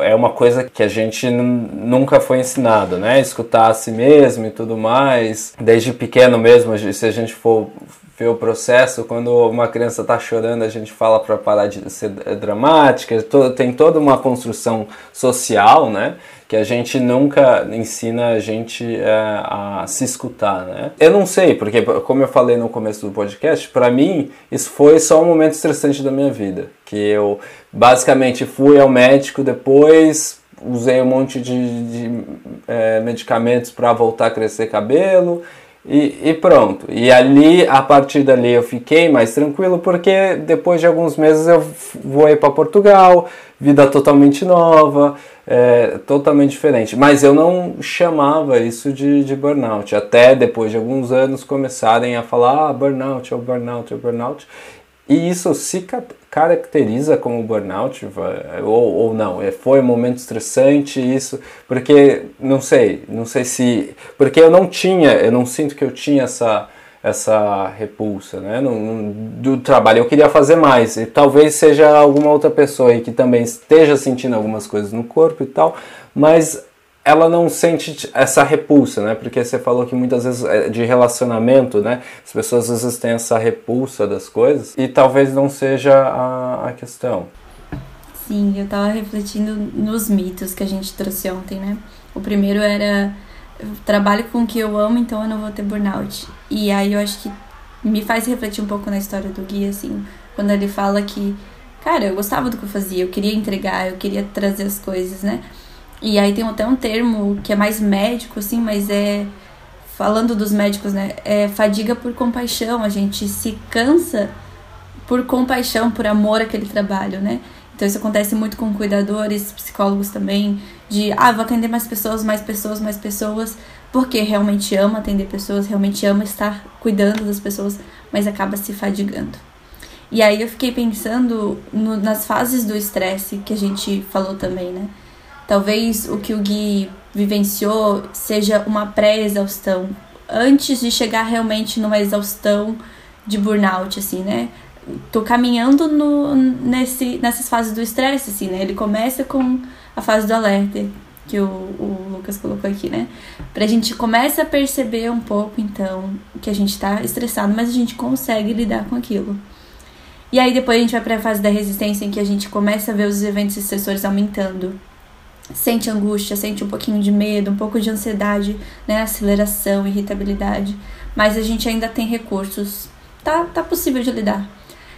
É uma coisa que a gente nunca foi ensinado, né? Escutar a si mesmo e tudo mais. Desde pequeno mesmo, se a gente for ver o processo, quando uma criança está chorando, a gente fala para parar de ser dramática, tem toda uma construção social, né? Que a gente nunca ensina a gente é, a se escutar, né? Eu não sei, porque como eu falei no começo do podcast, para mim isso foi só um momento estressante da minha vida, que eu basicamente fui ao médico depois usei um monte de, de é, medicamentos para voltar a crescer cabelo e, e, pronto. E ali, a partir dali, eu fiquei mais tranquilo porque depois de alguns meses eu voei para Portugal, vida totalmente nova, é, totalmente diferente. Mas eu não chamava isso de, de burnout. Até depois de alguns anos começarem a falar ah, burnout, é o burnout, é o burnout. E isso se caracteriza como burnout ou, ou não? É, foi um momento estressante isso? Porque não sei, não sei se porque eu não tinha, eu não sinto que eu tinha essa essa repulsa, né? No, do trabalho eu queria fazer mais e talvez seja alguma outra pessoa aí que também esteja sentindo algumas coisas no corpo e tal, mas ela não sente essa repulsa, né? Porque você falou que muitas vezes é de relacionamento, né? As pessoas às vezes têm essa repulsa das coisas e talvez não seja a, a questão. Sim, eu tava refletindo nos mitos que a gente trouxe ontem, né? O primeiro era trabalho com o que eu amo, então eu não vou ter burnout. E aí eu acho que me faz refletir um pouco na história do Gui, assim, quando ele fala que, cara, eu gostava do que eu fazia, eu queria entregar, eu queria trazer as coisas, né? E aí tem até um termo que é mais médico, assim, mas é. Falando dos médicos, né? É fadiga por compaixão. A gente se cansa por compaixão, por amor àquele trabalho, né? Então isso acontece muito com cuidadores, psicólogos também, de ah, vou atender mais pessoas, mais pessoas, mais pessoas, porque realmente ama atender pessoas, realmente ama estar cuidando das pessoas, mas acaba se fadigando. E aí eu fiquei pensando no, nas fases do estresse que a gente falou também, né? Talvez o que o Gui vivenciou seja uma pré-exaustão, antes de chegar realmente numa exaustão de burnout, assim, né? Tô caminhando no, nesse, nessas fases do estresse, assim, né? Ele começa com a fase do alerta, que o, o Lucas colocou aqui, né? Pra gente começa a perceber um pouco, então, que a gente tá estressado, mas a gente consegue lidar com aquilo. E aí depois a gente vai para a fase da resistência em que a gente começa a ver os eventos estressores aumentando sente angústia, sente um pouquinho de medo, um pouco de ansiedade, né, aceleração, irritabilidade, mas a gente ainda tem recursos. Tá, tá possível de lidar.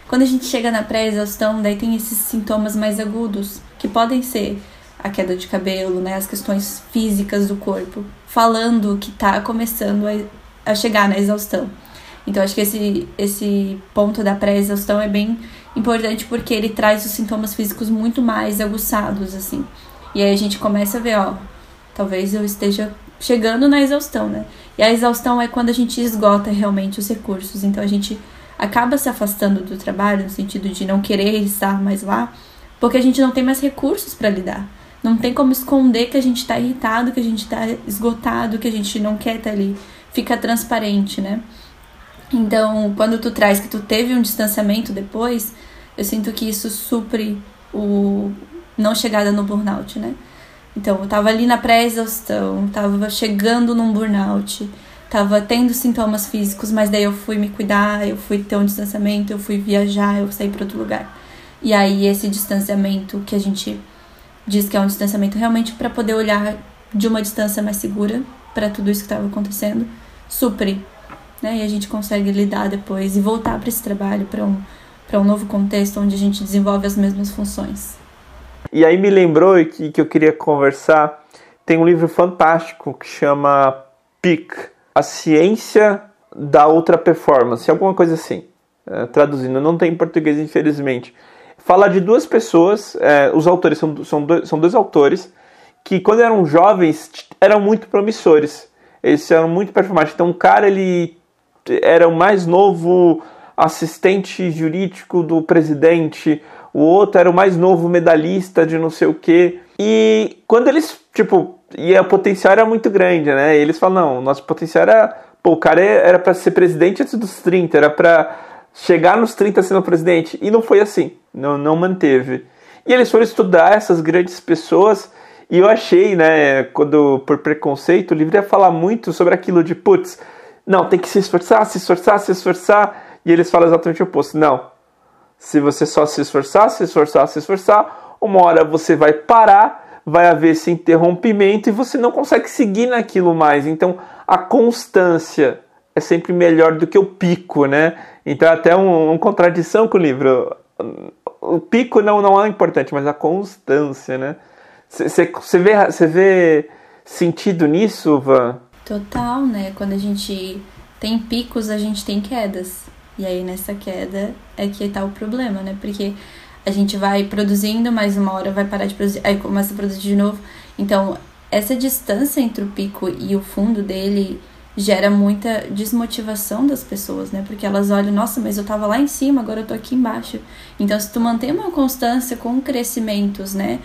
Quando a gente chega na pré-exaustão, daí tem esses sintomas mais agudos, que podem ser a queda de cabelo, né, as questões físicas do corpo, falando que tá começando a, a chegar na exaustão. Então acho que esse esse ponto da pré-exaustão é bem importante porque ele traz os sintomas físicos muito mais aguçados assim. E aí a gente começa a ver, ó, talvez eu esteja chegando na exaustão, né? E a exaustão é quando a gente esgota realmente os recursos. Então a gente acaba se afastando do trabalho no sentido de não querer estar mais lá, porque a gente não tem mais recursos para lidar. Não tem como esconder que a gente está irritado, que a gente está esgotado, que a gente não quer estar tá ali. Fica transparente, né? Então, quando tu traz que tu teve um distanciamento depois, eu sinto que isso supre o, não chegada no burnout, né? Então, eu tava ali na pré-exaustão, tava chegando num burnout, tava tendo sintomas físicos, mas daí eu fui me cuidar, eu fui ter um distanciamento, eu fui viajar, eu saí para outro lugar. E aí esse distanciamento que a gente diz que é um distanciamento realmente para poder olhar de uma distância mais segura para tudo isso que estava acontecendo, supre, né? E a gente consegue lidar depois e voltar para esse trabalho, para um para um novo contexto onde a gente desenvolve as mesmas funções. E aí me lembrou que, que eu queria conversar. Tem um livro fantástico que chama PIC, A Ciência da Outra Performance, alguma coisa assim. É, traduzindo, não tem em português, infelizmente. Fala de duas pessoas, é, os autores são, são, dois, são dois autores, que quando eram jovens eram muito promissores. Eles eram muito performáticos. Então, um cara ele era o mais novo assistente jurídico do presidente, o outro era o mais novo medalhista de não sei o quê. E quando eles, tipo, e o potencial era muito grande, né? E eles falam, não, nosso potencial era, pô, o cara era para ser presidente antes dos 30, era para chegar nos 30 sendo presidente. E não foi assim, não, não manteve. E eles foram estudar essas grandes pessoas e eu achei, né, quando por preconceito, o livro ia falar muito sobre aquilo de, putz, não, tem que se esforçar, se esforçar, se esforçar. E eles falam exatamente o oposto. Não, se você só se esforçar, se esforçar, se esforçar, uma hora você vai parar, vai haver esse interrompimento e você não consegue seguir naquilo mais. Então, a constância é sempre melhor do que o pico, né? Então, é até uma um contradição com o livro. O pico não, não é importante, mas a constância, né? Você vê, vê sentido nisso, Van? Total, né? Quando a gente tem picos, a gente tem quedas. E aí nessa queda é que tá o problema, né? Porque a gente vai produzindo, mais uma hora vai parar de produzir, aí começa a produzir de novo. Então, essa distância entre o pico e o fundo dele gera muita desmotivação das pessoas, né? Porque elas olham, nossa, mas eu tava lá em cima, agora eu tô aqui embaixo. Então, se tu mantém uma constância com crescimentos, né,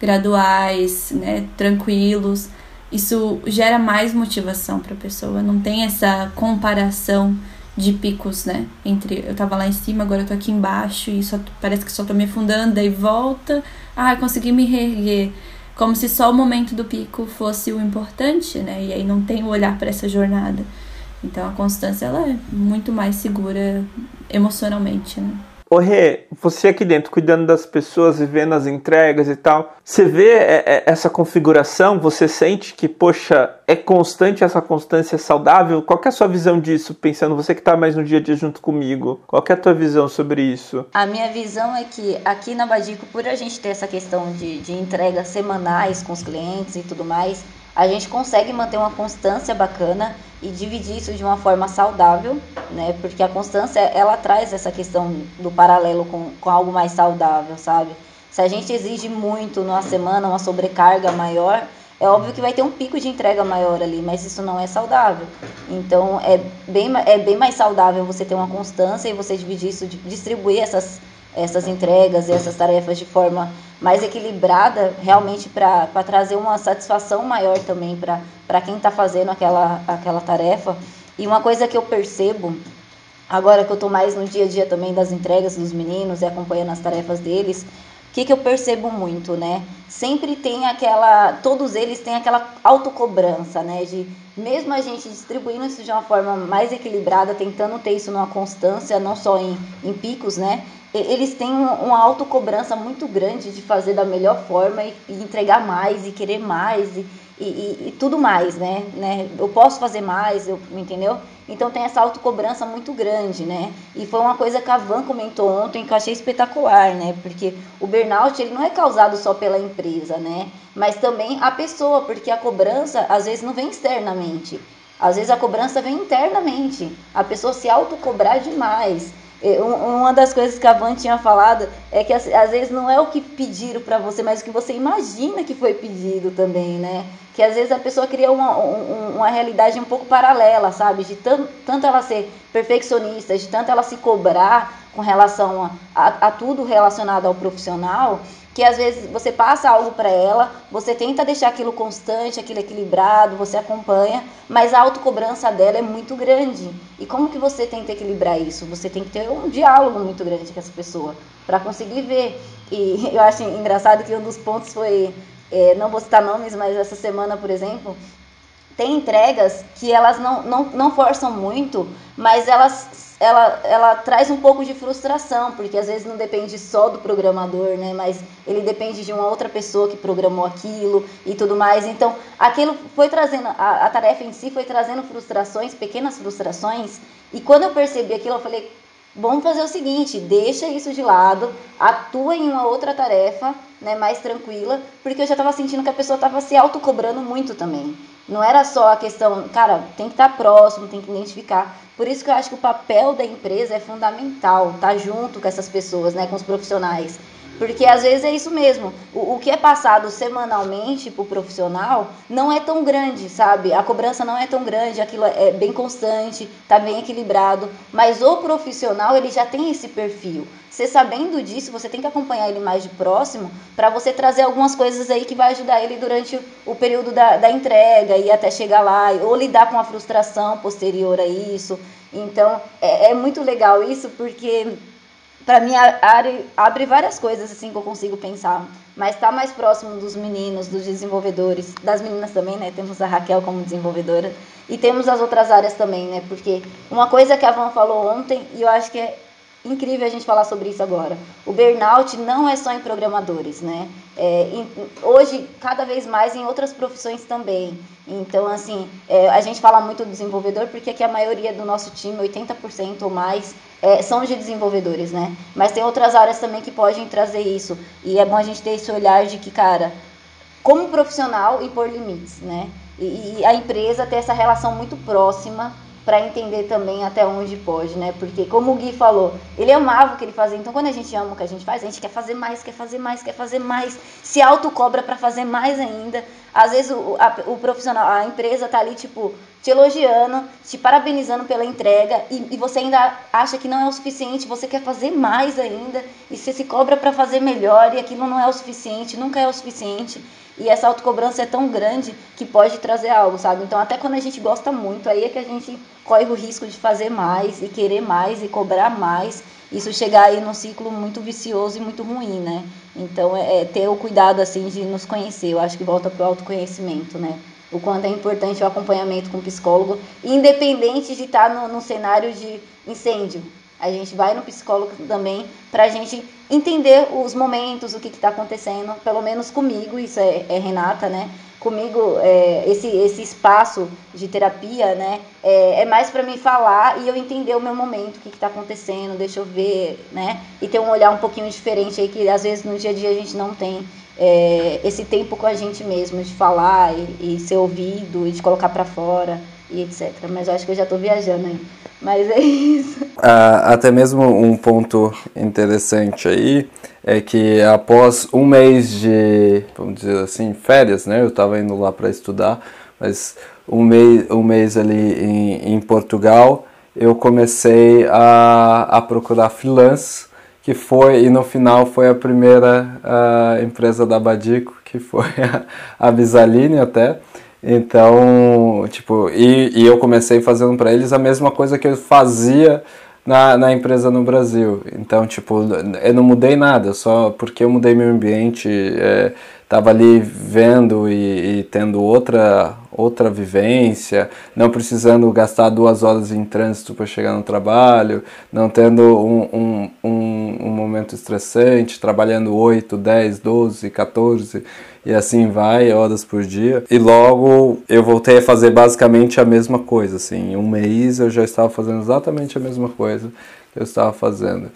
graduais, né, tranquilos, isso gera mais motivação para a pessoa. Não tem essa comparação de picos, né? Entre eu tava lá em cima, agora eu tô aqui embaixo e só parece que só tô me afundando, daí volta, ah, consegui me reerguer. Como se só o momento do pico fosse o importante, né? E aí não tem o olhar para essa jornada. Então a constância ela é muito mais segura emocionalmente, né? Ô Rê, você aqui dentro cuidando das pessoas e vendo as entregas e tal, você vê é, é, essa configuração? Você sente que, poxa, é constante essa constância saudável? Qual é a sua visão disso, pensando você que está mais no dia a dia junto comigo? Qual é a tua visão sobre isso? A minha visão é que aqui na Badico, por a gente ter essa questão de, de entregas semanais com os clientes e tudo mais, a gente consegue manter uma constância bacana e dividir isso de uma forma saudável, né? Porque a constância, ela traz essa questão do paralelo com, com algo mais saudável, sabe? Se a gente exige muito numa semana, uma sobrecarga maior, é óbvio que vai ter um pico de entrega maior ali, mas isso não é saudável. Então, é bem, é bem mais saudável você ter uma constância e você dividir isso, distribuir essas, essas entregas e essas tarefas de forma mais equilibrada, realmente para trazer uma satisfação maior também para quem está fazendo aquela, aquela tarefa. E uma coisa que eu percebo, agora que eu estou mais no dia a dia também das entregas dos meninos e acompanhando as tarefas deles, o que, que eu percebo muito, né? Sempre tem aquela. Todos eles têm aquela autocobrança, né? De mesmo a gente distribuindo isso de uma forma mais equilibrada, tentando ter isso numa constância, não só em, em picos, né? Eles têm uma autocobrança muito grande de fazer da melhor forma e, e entregar mais e querer mais e, e, e, tudo mais, né? né? Eu posso fazer mais, eu, entendeu? Então tem essa autocobrança muito grande, né? E foi uma coisa que a Van comentou ontem que eu achei espetacular, né? Porque o burnout ele não é causado só pela empresa, né? Mas também a pessoa, porque a cobrança às vezes não vem externamente. Às vezes a cobrança vem internamente. A pessoa se autocobrar demais. Uma das coisas que a Van tinha falado é que às vezes não é o que pediram para você, mas o que você imagina que foi pedido também, né? Que às vezes a pessoa cria uma, uma realidade um pouco paralela, sabe? De tanto, tanto ela ser perfeccionista, de tanto ela se cobrar com relação a, a, a tudo relacionado ao profissional, que às vezes você passa algo para ela, você tenta deixar aquilo constante, aquilo equilibrado, você acompanha, mas a autocobrança dela é muito grande. E como que você tenta equilibrar isso? Você tem que ter um diálogo muito grande com essa pessoa para conseguir ver. E eu acho engraçado que um dos pontos foi, é, não vou citar nomes, mas essa semana, por exemplo, tem entregas que elas não, não, não forçam muito, mas elas ela, ela traz um pouco de frustração, porque às vezes não depende só do programador, né? Mas ele depende de uma outra pessoa que programou aquilo e tudo mais. Então, aquilo foi trazendo, a, a tarefa em si foi trazendo frustrações, pequenas frustrações. E quando eu percebi aquilo, eu falei, vamos fazer o seguinte, deixa isso de lado, atua em uma outra tarefa, né, mais tranquila, porque eu já estava sentindo que a pessoa estava se autocobrando muito também. Não era só a questão, cara, tem que estar próximo, tem que identificar. Por isso que eu acho que o papel da empresa é fundamental, estar tá junto com essas pessoas, né, com os profissionais. Porque às vezes é isso mesmo. O, o que é passado semanalmente para o profissional não é tão grande, sabe? A cobrança não é tão grande, aquilo é bem constante, está bem equilibrado. Mas o profissional ele já tem esse perfil. Você sabendo disso, você tem que acompanhar ele mais de próximo para você trazer algumas coisas aí que vai ajudar ele durante o período da, da entrega e até chegar lá, ou lidar com a frustração posterior a isso. Então, é, é muito legal isso porque para mim abre, várias coisas assim que eu consigo pensar, mas está mais próximo dos meninos, dos desenvolvedores, das meninas também, né? Temos a Raquel como desenvolvedora e temos as outras áreas também, né? Porque uma coisa que a Van falou ontem e eu acho que é incrível a gente falar sobre isso agora. O burnout não é só em programadores, né? É, em, hoje, cada vez mais em outras profissões também. Então, assim, é, a gente fala muito do desenvolvedor porque aqui a maioria do nosso time, 80% ou mais, é, são de desenvolvedores, né? Mas tem outras áreas também que podem trazer isso. E é bom a gente ter esse olhar de que, cara, como profissional, impor limites, né? E, e a empresa ter essa relação muito próxima para entender também até onde pode, né? Porque como o Gui falou, ele amava o que ele fazia. Então quando a gente ama o que a gente faz, a gente quer fazer mais, quer fazer mais, quer fazer mais, se autocobra para fazer mais ainda. Às vezes o, a, o profissional, a empresa tá ali tipo te elogiando, te parabenizando pela entrega e, e, você ainda acha que não é o suficiente, você quer fazer mais ainda e você se cobra para fazer melhor e aquilo não é o suficiente, nunca é o suficiente. E essa autocobrança é tão grande que pode trazer algo, sabe? Então, até quando a gente gosta muito, aí é que a gente corre o risco de fazer mais e querer mais e cobrar mais. Isso chegar aí num ciclo muito vicioso e muito ruim, né? Então, é, é ter o cuidado, assim, de nos conhecer. Eu acho que volta pro autoconhecimento, né? O quanto é importante o acompanhamento com o psicólogo, independente de estar no, no cenário de incêndio. A gente vai no psicólogo também para a gente entender os momentos, o que está acontecendo, pelo menos comigo, isso é, é Renata, né? Comigo, é, esse, esse espaço de terapia, né? É, é mais para mim falar e eu entender o meu momento, o que está acontecendo, deixa eu ver, né? E ter um olhar um pouquinho diferente aí, que às vezes no dia a dia a gente não tem é, esse tempo com a gente mesmo, de falar e, e ser ouvido e de colocar para fora e etc. Mas eu acho que eu já estou viajando aí. Mas é isso. Ah, até mesmo um ponto interessante aí é que após um mês de, vamos dizer assim, férias, né? Eu estava indo lá para estudar, mas um mês, um mês ali em, em Portugal, eu comecei a, a procurar freelance, que foi, e no final foi a primeira uh, empresa da Badico, que foi a, a Bisaline até. Então, tipo, e, e eu comecei fazendo para eles a mesma coisa que eu fazia na, na empresa no Brasil. Então, tipo, eu não mudei nada, só porque eu mudei meu ambiente, é, tava ali vendo e, e, tendo outra, outra vivência, não precisando gastar duas horas em trânsito para chegar no trabalho, não tendo um, um, um, um momento estressante, trabalhando 8, 10, 12, 14 e assim vai, horas por dia. E logo eu voltei a fazer basicamente a mesma coisa, assim, em um mês eu já estava fazendo exatamente a mesma coisa que eu estava fazendo.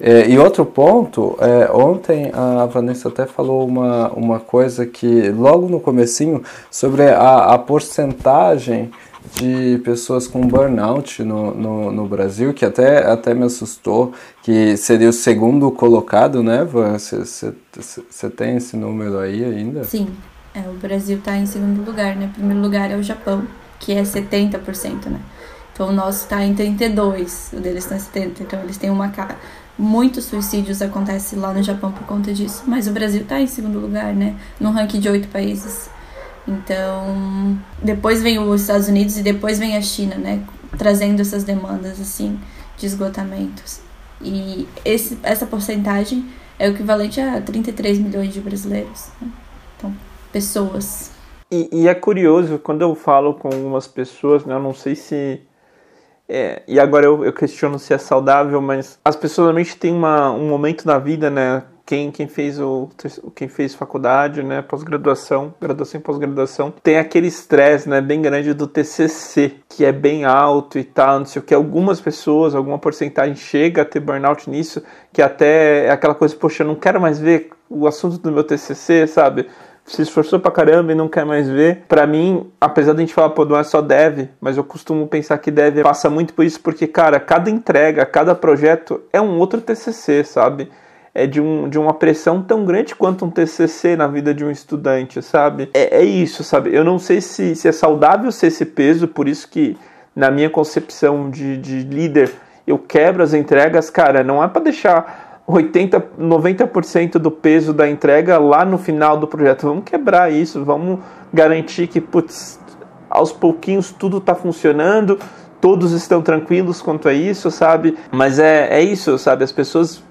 É, e outro ponto, é, ontem a Vanessa até falou uma, uma coisa que logo no comecinho sobre a, a porcentagem de pessoas com burnout no, no, no, Brasil, que até, até me assustou, que seria o segundo colocado, né, Van? Você tem esse número aí ainda? Sim, é, o Brasil está em segundo lugar, né? Primeiro lugar é o Japão, que é 70%, né? Então o nosso está em 32%, o deles está em 70%. Então eles têm uma cara. Muitos suicídios acontecem lá no Japão por conta disso, mas o Brasil está em segundo lugar, né? No ranking de oito países. Então, depois vem os Estados Unidos e depois vem a China, né? Trazendo essas demandas, assim, de esgotamentos. E esse, essa porcentagem é o equivalente a 33 milhões de brasileiros. Né? Então, pessoas. E, e, é curioso, quando eu falo com algumas pessoas, né? Eu não sei se... É, e agora eu, eu questiono se é saudável, mas as pessoas realmente têm uma, um momento na vida, né? Quem, quem fez o quem fez faculdade, né, pós-graduação, graduação e pós-graduação, tem aquele estresse, né, bem grande do TCC, que é bem alto e tal, não sei o que. Algumas pessoas, alguma porcentagem chega a ter burnout nisso, que até é aquela coisa, poxa, eu não quero mais ver o assunto do meu TCC, sabe? se esforçou pra caramba e não quer mais ver. Para mim, apesar de a gente falar, pô, não é só dev, mas eu costumo pensar que dev passa muito por isso, porque, cara, cada entrega, cada projeto é um outro TCC, sabe? É de, um, de uma pressão tão grande quanto um TCC na vida de um estudante, sabe? É, é isso, sabe? Eu não sei se, se é saudável ser esse peso, por isso que na minha concepção de, de líder eu quebro as entregas, cara, não é para deixar 80, 90% do peso da entrega lá no final do projeto. Vamos quebrar isso, vamos garantir que, putz, aos pouquinhos tudo está funcionando, todos estão tranquilos quanto a isso, sabe? Mas é, é isso, sabe? As pessoas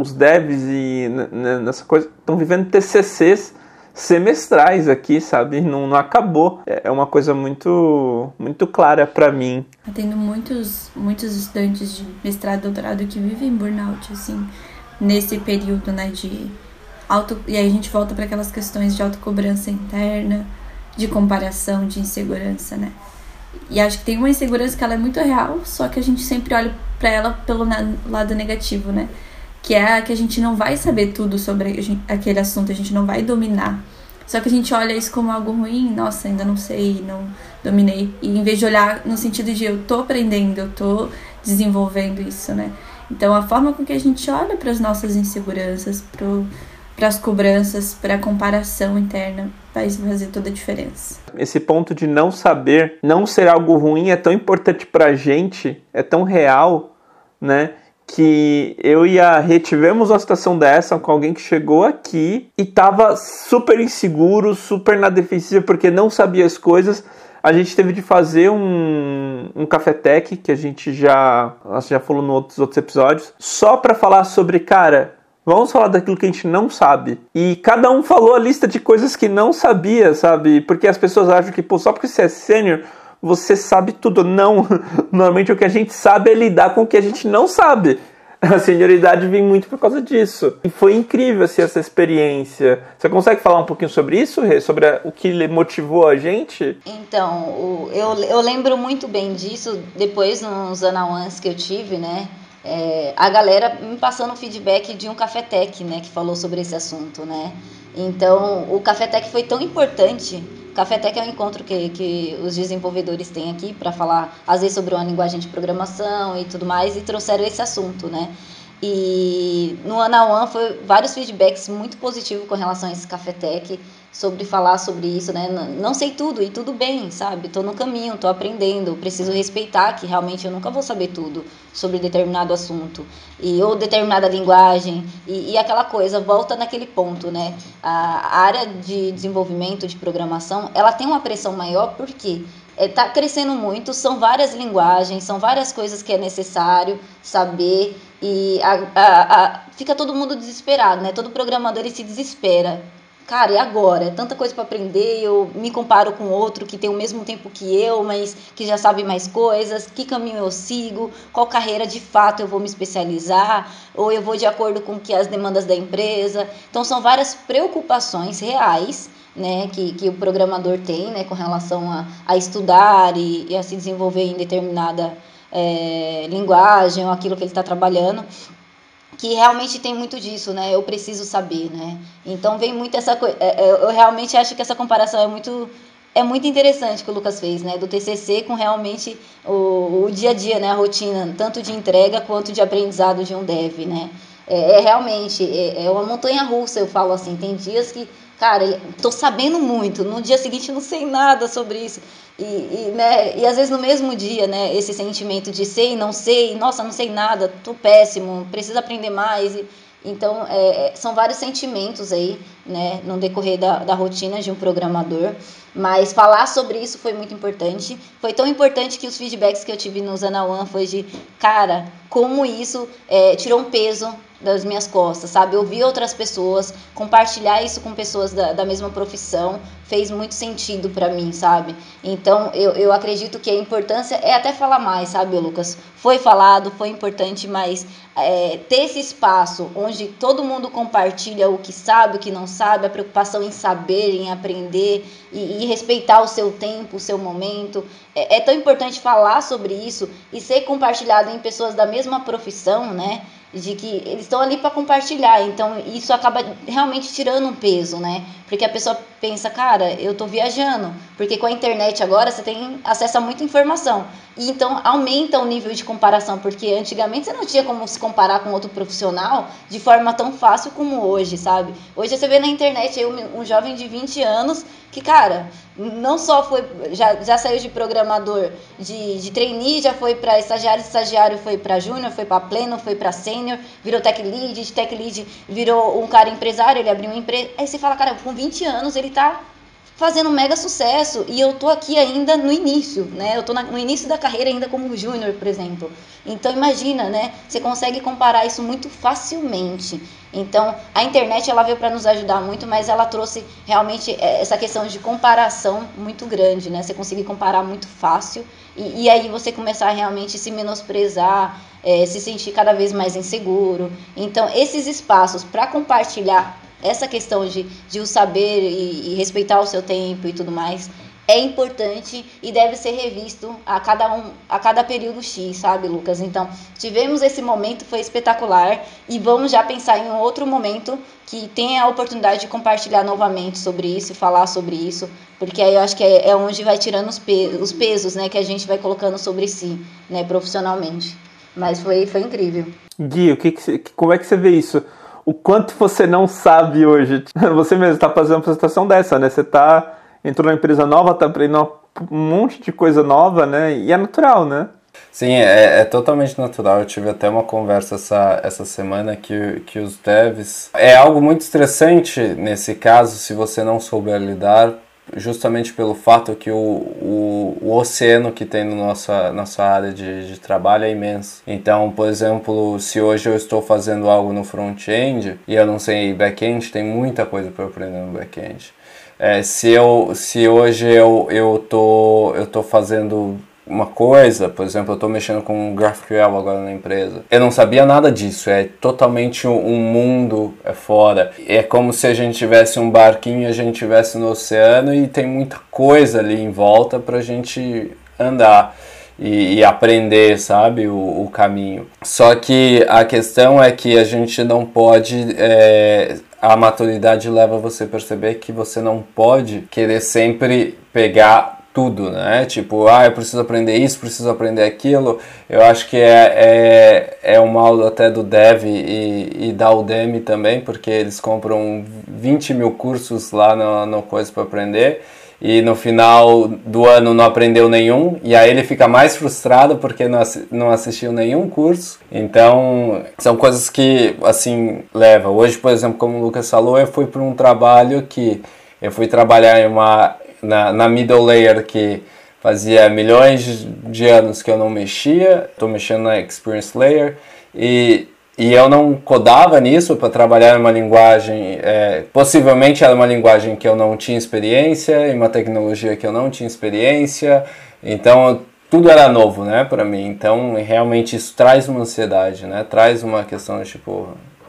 os devs e nessa coisa estão vivendo TCCs semestrais aqui, sabe? Não, não acabou. É, é uma coisa muito muito clara para mim. Tá tendo muitos muitos estudantes de mestrado, doutorado que vivem burnout assim nesse período, né, de auto e aí a gente volta para aquelas questões de autocobrança interna, de comparação, de insegurança, né? E acho que tem uma insegurança que ela é muito real, só que a gente sempre olha para ela pelo lado negativo, né? Que é que a gente não vai saber tudo sobre aquele assunto, a gente não vai dominar. Só que a gente olha isso como algo ruim, nossa, ainda não sei, não dominei. E em vez de olhar no sentido de eu tô aprendendo, eu tô desenvolvendo isso, né? Então a forma com que a gente olha para as nossas inseguranças, para as cobranças, para a comparação interna, vai fazer toda a diferença. Esse ponto de não saber, não ser algo ruim é tão importante para a gente, é tão real, né? Que eu e a Rê tivemos uma situação dessa com alguém que chegou aqui e tava super inseguro, super na defensiva porque não sabia as coisas. A gente teve de fazer um, um cafetec que a gente já, já falou nos outros, outros episódios, só para falar sobre, cara, Vamos falar daquilo que a gente não sabe. E cada um falou a lista de coisas que não sabia, sabe? Porque as pessoas acham que, pô, só porque você é sênior, você sabe tudo. Não. Normalmente o que a gente sabe é lidar com o que a gente não sabe. A senioridade vem muito por causa disso. E foi incrível assim, essa experiência. Você consegue falar um pouquinho sobre isso, Rê? Sobre o que motivou a gente? Então, eu, eu lembro muito bem disso depois nos anauans que eu tive, né? É, a galera me passando feedback de um cafetec, né? Que falou sobre esse assunto, né? Então, o cafetec foi tão importante Cafetec é um encontro que, que os desenvolvedores têm aqui para falar, às vezes, sobre uma linguagem de programação e tudo mais, e trouxeram esse assunto, né? E no on One foi vários feedbacks muito positivos com relação a esse Cafetec sobre falar sobre isso, né? Não sei tudo e tudo bem, sabe? Tô no caminho, tô aprendendo, preciso respeitar que realmente eu nunca vou saber tudo sobre determinado assunto e ou determinada linguagem e, e aquela coisa volta naquele ponto, né? A, área de desenvolvimento de programação ela tem uma pressão maior porque está é, crescendo muito, são várias linguagens, são várias coisas que é necessário saber e a, a, a, fica todo mundo desesperado, né? Todo programador ele se desespera cara, e agora? É tanta coisa para aprender, eu me comparo com outro que tem o mesmo tempo que eu, mas que já sabe mais coisas, que caminho eu sigo, qual carreira de fato eu vou me especializar, ou eu vou de acordo com que as demandas da empresa. Então são várias preocupações reais né, que, que o programador tem né, com relação a, a estudar e, e a se desenvolver em determinada é, linguagem ou aquilo que ele está trabalhando que realmente tem muito disso, né? Eu preciso saber, né? Então vem muito essa coisa. É, é, eu realmente acho que essa comparação é muito é muito interessante que o Lucas fez, né? Do TCC com realmente o, o dia a dia, né? A rotina, tanto de entrega quanto de aprendizado de um dev, né? É, é realmente é, é uma montanha russa, eu falo assim. Tem dias que cara, tô sabendo muito, no dia seguinte não sei nada sobre isso. E, e, né, e às vezes no mesmo dia, né, esse sentimento de sei, não sei, nossa, não sei nada, tô péssimo, preciso aprender mais. E, então, é, é, são vários sentimentos aí, né, no decorrer da, da rotina de um programador. Mas falar sobre isso foi muito importante. Foi tão importante que os feedbacks que eu tive no Zana One foi de, cara, como isso é, tirou um peso das minhas costas, sabe? Ouvir outras pessoas, compartilhar isso com pessoas da, da mesma profissão, fez muito sentido para mim, sabe? Então, eu, eu acredito que a importância é até falar mais, sabe, Lucas? Foi falado, foi importante, mas é, ter esse espaço onde todo mundo compartilha o que sabe, o que não sabe, a preocupação em saber, em aprender e, e respeitar o seu tempo, o seu momento. É, é tão importante falar sobre isso e ser compartilhado em pessoas da mesma profissão, né? De que eles estão ali para compartilhar. Então isso acaba realmente tirando um peso, né? Porque a pessoa pensa, cara, eu tô viajando, porque com a internet agora você tem acesso a muita informação. E então aumenta o nível de comparação, porque antigamente você não tinha como se comparar com outro profissional de forma tão fácil como hoje, sabe? Hoje você vê na internet aí um, um jovem de 20 anos que, cara, não só foi já, já saiu de programador de, de trainee, já foi para estagiário, estagiário foi para júnior, foi para pleno, foi para sênior, virou tech lead, de tech lead virou um cara empresário, ele abriu uma empresa. Aí você fala, cara, com 20 anos ele tá fazendo um mega sucesso e eu tô aqui ainda no início, né? Eu tô na, no início da carreira ainda como júnior, por exemplo. Então imagina, né? Você consegue comparar isso muito facilmente. Então a internet ela veio para nos ajudar muito, mas ela trouxe realmente é, essa questão de comparação muito grande, né? Você conseguir comparar muito fácil e, e aí você começar a realmente se menosprezar, é, se sentir cada vez mais inseguro. Então esses espaços para compartilhar essa questão de, de o saber e, e, respeitar o seu tempo e tudo mais é importante e deve ser revisto a cada um a cada período X, sabe, Lucas? Então, tivemos esse momento, foi espetacular e vamos já pensar em um outro momento que tenha a oportunidade de compartilhar novamente sobre isso e falar sobre isso, porque aí eu acho que é, é onde vai tirando os, pe os pesos, né, que a gente vai colocando sobre si, né, profissionalmente. Mas foi, foi incrível. Gui, o que, que como é que você vê isso? o quanto você não sabe hoje. Você mesmo está fazendo uma apresentação dessa, né? Você tá entrou numa empresa nova, tá aprendendo um monte de coisa nova, né? E é natural, né? Sim, é, é, totalmente natural. Eu tive até uma conversa essa, essa semana que, que os devs. É algo muito estressante nesse caso se você não souber lidar, justamente pelo fato que o, o, o oceano que tem na no nossa, nossa área de, de trabalho é imenso. Então, por exemplo, se hoje eu estou fazendo algo no front-end e eu não sei back-end, tem muita coisa para aprender no back-end. É, se, eu, se hoje eu, eu, tô, eu tô fazendo uma coisa, por exemplo, eu estou mexendo com GraphQL agora na empresa. Eu não sabia nada disso, é totalmente um mundo é fora. É como se a gente tivesse um barquinho a gente estivesse no oceano e tem muita coisa ali em volta para a gente andar. E, e, aprender, sabe, o, o, caminho. Só que a questão é que a gente não pode. É, a maturidade leva você a perceber que você não pode querer sempre pegar tudo, né? Tipo, ah, eu preciso aprender isso, preciso aprender aquilo. Eu acho que é, é, é um mal até do Dev e, e da Udemy também, porque eles compram 20 mil cursos lá no, no Coisa para aprender e no final do ano não aprendeu nenhum, e aí ele fica mais frustrado porque não, não assistiu nenhum curso. Então, são coisas que, assim, leva. Hoje, por exemplo, como o Lucas falou, eu fui para um trabalho que eu fui trabalhar em uma na, na middle layer que fazia milhões de anos que eu não mexia, estou mexendo na experience layer e, e eu não codava nisso para trabalhar uma linguagem, é, possivelmente era uma linguagem que eu não tinha experiência, em uma tecnologia que eu não tinha experiência, então tudo era novo, né, para mim. Então realmente isso traz uma ansiedade, né, traz uma questão de tipo,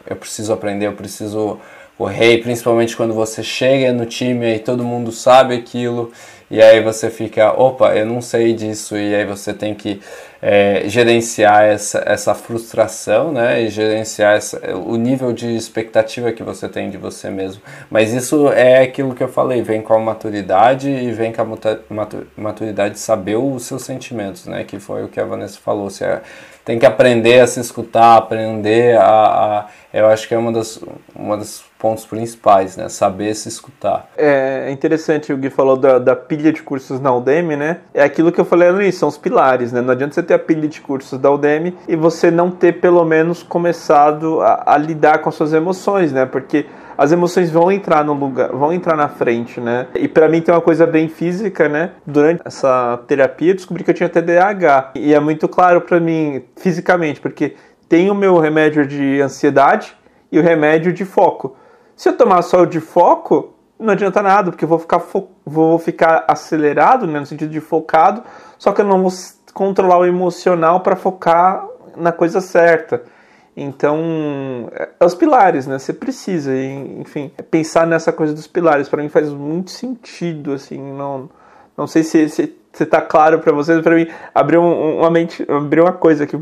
eu preciso aprender, eu preciso o rei, principalmente quando você chega no time e todo mundo sabe aquilo, e aí você fica, opa, eu não sei disso, e aí você tem que é, gerenciar essa, essa frustração, né, e gerenciar essa, o nível de expectativa que você tem de você mesmo. Mas isso é aquilo que eu falei, vem com a maturidade e vem com a maturidade de saber os seus sentimentos, né, que foi o que a Vanessa falou, você é, tem que aprender a se escutar, aprender a, a eu acho que é uma das, uma das pontos principais, né? Saber se escutar. É interessante, o Gui falou da, da pilha de cursos na Udemy, né? É aquilo que eu falei ali, são os pilares, né? Não adianta você ter a pilha de cursos da Udemy e você não ter pelo menos começado a, a lidar com as suas emoções, né? Porque as emoções vão entrar no lugar, vão entrar na frente, né? E para mim tem uma coisa bem física, né? Durante essa terapia eu descobri que eu tinha TDAH. E é muito claro para mim fisicamente, porque tem o meu remédio de ansiedade e o remédio de foco. Se eu tomar só o de foco, não adianta nada, porque eu vou ficar, vou ficar acelerado, né, no sentido de focado, só que eu não vou controlar o emocional para focar na coisa certa. Então, é, é os pilares, né? Você precisa, enfim, pensar nessa coisa dos pilares. Para mim faz muito sentido, assim, não, não sei se, se, se tá claro para vocês, para mim abriu uma mente, abriu uma coisa aqui,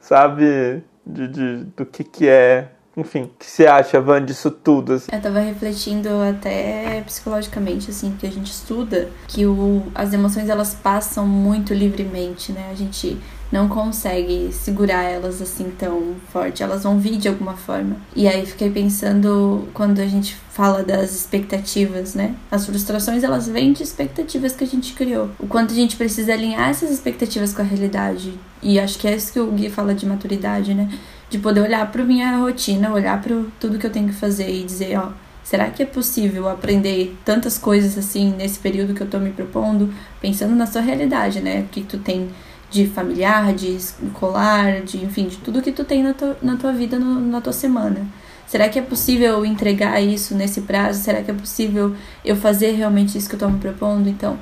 sabe, de, de, do que que é enfim, o que você acha, Van, disso tudo? Assim? Eu tava refletindo até psicologicamente, assim, que a gente estuda que o, as emoções elas passam muito livremente, né? A gente não consegue segurar elas assim tão forte, elas vão vir de alguma forma. E aí fiquei pensando quando a gente fala das expectativas, né? As frustrações elas vêm de expectativas que a gente criou. O quanto a gente precisa alinhar essas expectativas com a realidade. E acho que é isso que o Gui fala de maturidade, né? De poder olhar para minha rotina, olhar para tudo que eu tenho que fazer e dizer, ó, será que é possível aprender tantas coisas assim nesse período que eu tô me propondo, pensando na sua realidade, né? O que tu tem de familiar, de escolar, de enfim, de tudo que tu tem na, tua, na tua vida, no, na tua semana. Será que é possível entregar isso nesse prazo? Será que é possível eu fazer realmente isso que eu tô me propondo? Então,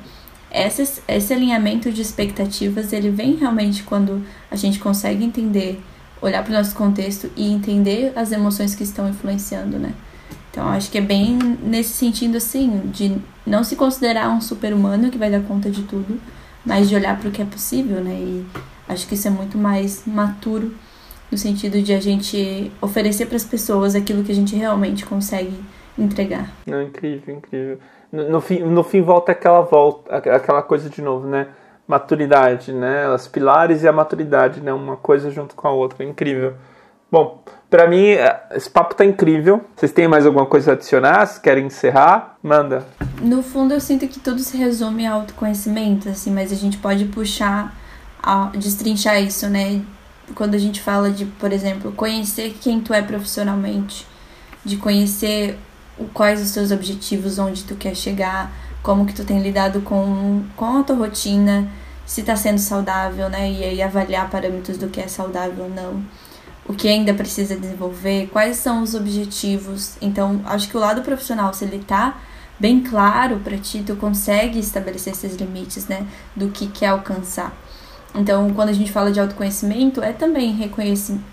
esse, esse alinhamento de expectativas, ele vem realmente quando a gente consegue entender olhar para o nosso contexto e entender as emoções que estão influenciando, né? Então, acho que é bem nesse sentido, assim, de não se considerar um super-humano que vai dar conta de tudo, mas de olhar para o que é possível, né? E acho que isso é muito mais maturo no sentido de a gente oferecer para as pessoas aquilo que a gente realmente consegue entregar. Não, incrível, incrível. No, no, fim, no fim volta aquela volta, aquela coisa de novo, né? Maturidade, né? Os pilares e a maturidade, né? Uma coisa junto com a outra, incrível. Bom, para mim, é, esse papo tá incrível. Vocês têm mais alguma coisa a adicionar? Se querem encerrar, manda. No fundo, eu sinto que tudo se resume ao autoconhecimento, assim, mas a gente pode puxar, a, destrinchar isso, né? Quando a gente fala de, por exemplo, conhecer quem tu é profissionalmente, de conhecer quais os seus objetivos, onde tu quer chegar, como que tu tem lidado com, com a tua rotina, se tá sendo saudável, né? E aí avaliar parâmetros do que é saudável ou não o que ainda precisa desenvolver, quais são os objetivos. Então, acho que o lado profissional, se ele tá bem claro para ti, tu consegue estabelecer esses limites, né, do que quer alcançar. Então, quando a gente fala de autoconhecimento, é também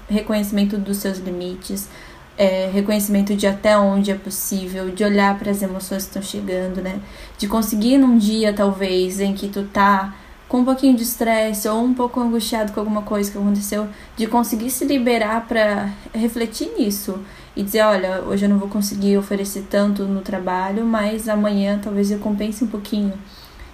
reconhecimento dos seus limites, é, reconhecimento de até onde é possível, de olhar para as emoções que estão chegando, né? De conseguir num dia, talvez, em que tu tá com um pouquinho de estresse ou um pouco angustiado com alguma coisa que aconteceu, de conseguir se liberar para refletir nisso e dizer, olha, hoje eu não vou conseguir oferecer tanto no trabalho, mas amanhã talvez eu compense um pouquinho.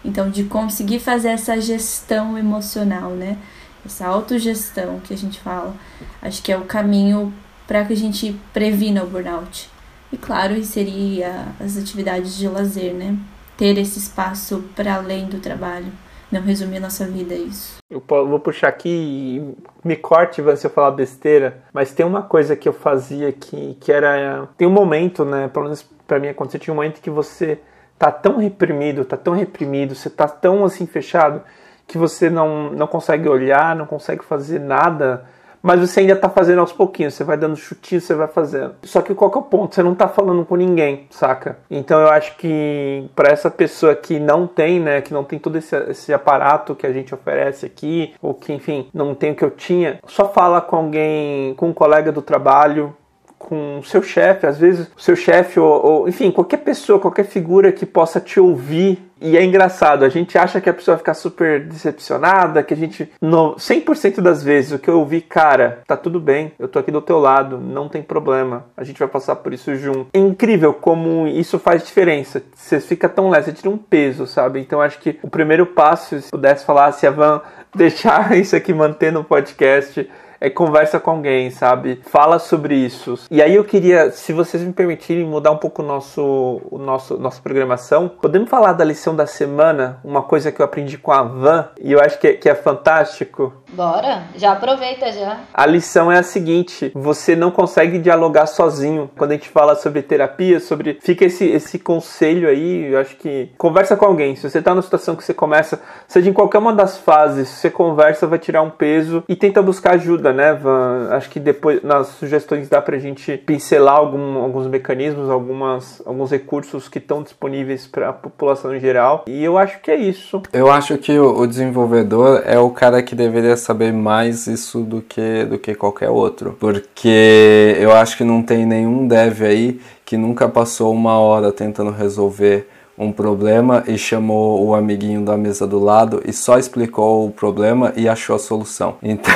Então, de conseguir fazer essa gestão emocional, né? Essa autogestão que a gente fala, acho que é o caminho para que a gente previna o burnout. E claro, inserir as atividades de lazer, né? Ter esse espaço para além do trabalho não resumir nossa vida é isso. Eu vou puxar aqui me corte, se eu falar besteira, mas tem uma coisa que eu fazia que, que era. Tem um momento, né? Pelo menos pra mim aconteceu, tinha um momento que você tá tão reprimido, tá tão reprimido, você tá tão assim fechado que você não, não consegue olhar, não consegue fazer nada mas você ainda tá fazendo aos pouquinhos, você vai dando chutinho, você vai fazendo. Só que qual que é o ponto? Você não tá falando com ninguém, saca? Então eu acho que para essa pessoa que não tem, né, que não tem todo esse, esse aparato que a gente oferece aqui, ou que, enfim, não tem o que eu tinha, só fala com alguém, com um colega do trabalho, com o seu chefe, às vezes o seu chefe ou, ou, enfim, qualquer pessoa, qualquer figura que possa te ouvir. E é engraçado, a gente acha que a pessoa vai ficar super decepcionada, que a gente, no 100% das vezes, o que eu ouvi, cara, tá tudo bem, eu tô aqui do teu lado, não tem problema, a gente vai passar por isso junto. É incrível como isso faz diferença, você fica tão leve, você tira um peso, sabe? Então acho que o primeiro passo, se pudesse falar, se a Van deixar isso aqui manter no podcast, é conversa com alguém, sabe? Fala sobre isso. E aí eu queria, se vocês me permitirem, mudar um pouco o nosso, o nosso nossa programação. Podemos falar da lição da semana? Uma coisa que eu aprendi com a Van e eu acho que é, que é fantástico. Bora, já aproveita já. A lição é a seguinte: você não consegue dialogar sozinho. Quando a gente fala sobre terapia, sobre. Fica esse, esse conselho aí, eu acho que. Conversa com alguém. Se você tá numa situação que você começa, seja em qualquer uma das fases, você conversa, vai tirar um peso e tenta buscar ajuda, né, Van? Acho que depois nas sugestões dá pra gente pincelar algum, alguns mecanismos, algumas, alguns recursos que estão disponíveis para a população em geral. E eu acho que é isso. Eu acho que o, o desenvolvedor é o cara que deveria saber mais isso do que, do que qualquer outro. Porque eu acho que não tem nenhum dev aí que nunca passou uma hora tentando resolver um problema e chamou o amiguinho da mesa do lado e só explicou o problema e achou a solução. Então,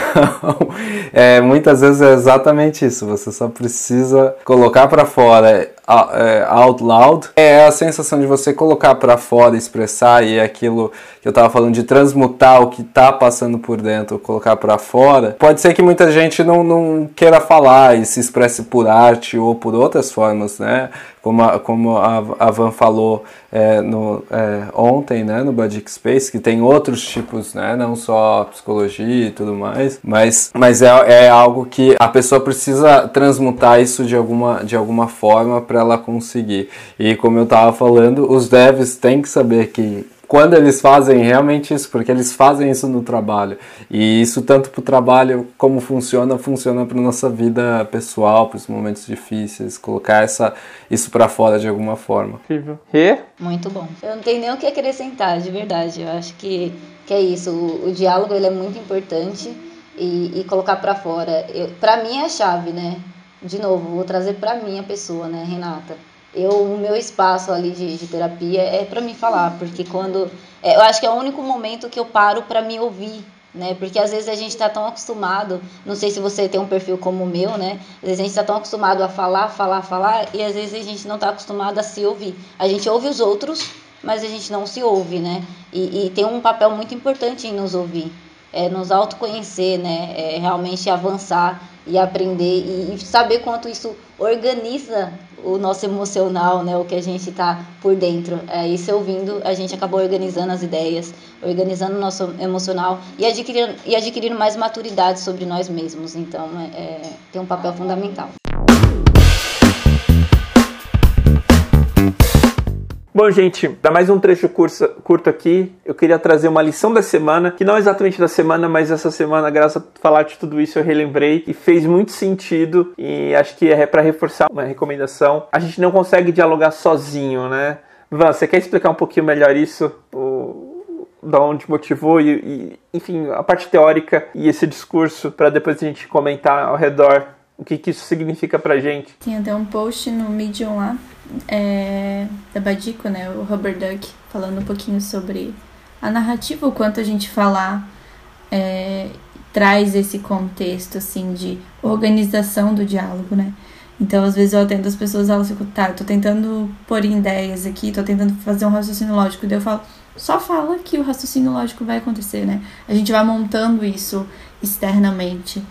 é, muitas vezes é exatamente isso. Você só precisa colocar para fora é, out loud é a sensação de você colocar para fora, expressar e é aquilo que eu estava falando de transmutar o que está passando por dentro, colocar para fora. Pode ser que muita gente não, não queira falar e se expresse por arte ou por outras formas, né? Como a, como a, Van falou é, no, é, ontem, né, no Badic Space, que tem outros tipos, né, não só psicologia e tudo mais, mas, mas é, é algo que a pessoa precisa transmutar isso de alguma, de alguma forma para ela conseguir. E como eu estava falando, os devs têm que saber que quando eles fazem realmente isso, porque eles fazem isso no trabalho. E isso tanto para o trabalho como funciona, funciona para nossa vida pessoal, para os momentos difíceis, colocar essa, isso para fora de alguma forma. Incrível. E? Muito bom. Eu não tenho nem o que acrescentar, de verdade. Eu acho que, que é isso. O, o diálogo ele é muito importante e, e colocar para fora. Para mim é a chave, né? de novo, vou trazer para mim a pessoa, né, Renata? Eu, o meu espaço ali de, de terapia é para me falar, porque quando. É, eu acho que é o único momento que eu paro para me ouvir, né? Porque às vezes a gente está tão acostumado, não sei se você tem um perfil como o meu, né? Às vezes a gente está tão acostumado a falar, falar, falar, e às vezes a gente não está acostumado a se ouvir. A gente ouve os outros, mas a gente não se ouve, né? E, e tem um papel muito importante em nos ouvir, é nos autoconhecer, né? É realmente avançar e aprender e, e saber quanto isso organiza o nosso emocional, né, o que a gente está por dentro. É, isso ouvindo, a gente acabou organizando as ideias, organizando o nosso emocional e adquirindo, e adquirindo mais maturidade sobre nós mesmos. Então, é, é tem um papel fundamental. Bom, gente, dá mais um trecho curso, curto aqui. Eu queria trazer uma lição da semana, que não exatamente da semana, mas essa semana, graças a falar de tudo isso, eu relembrei e fez muito sentido. E acho que é para reforçar uma recomendação. A gente não consegue dialogar sozinho, né? Van, você quer explicar um pouquinho melhor isso? O, da onde motivou e, e, enfim, a parte teórica e esse discurso, para depois a gente comentar ao redor o que, que isso significa pra gente. Tem até um post no Medium lá é, da Badico, né, o Robert Duck, falando um pouquinho sobre a narrativa, o quanto a gente falar é, traz esse contexto, assim, de organização do diálogo, né. Então, às vezes eu atendo as pessoas, elas ficam, tá, tô tentando pôr em ideias aqui, tô tentando fazer um raciocínio lógico, daí eu falo, só fala que o raciocínio lógico vai acontecer, né. A gente vai montando isso externamente.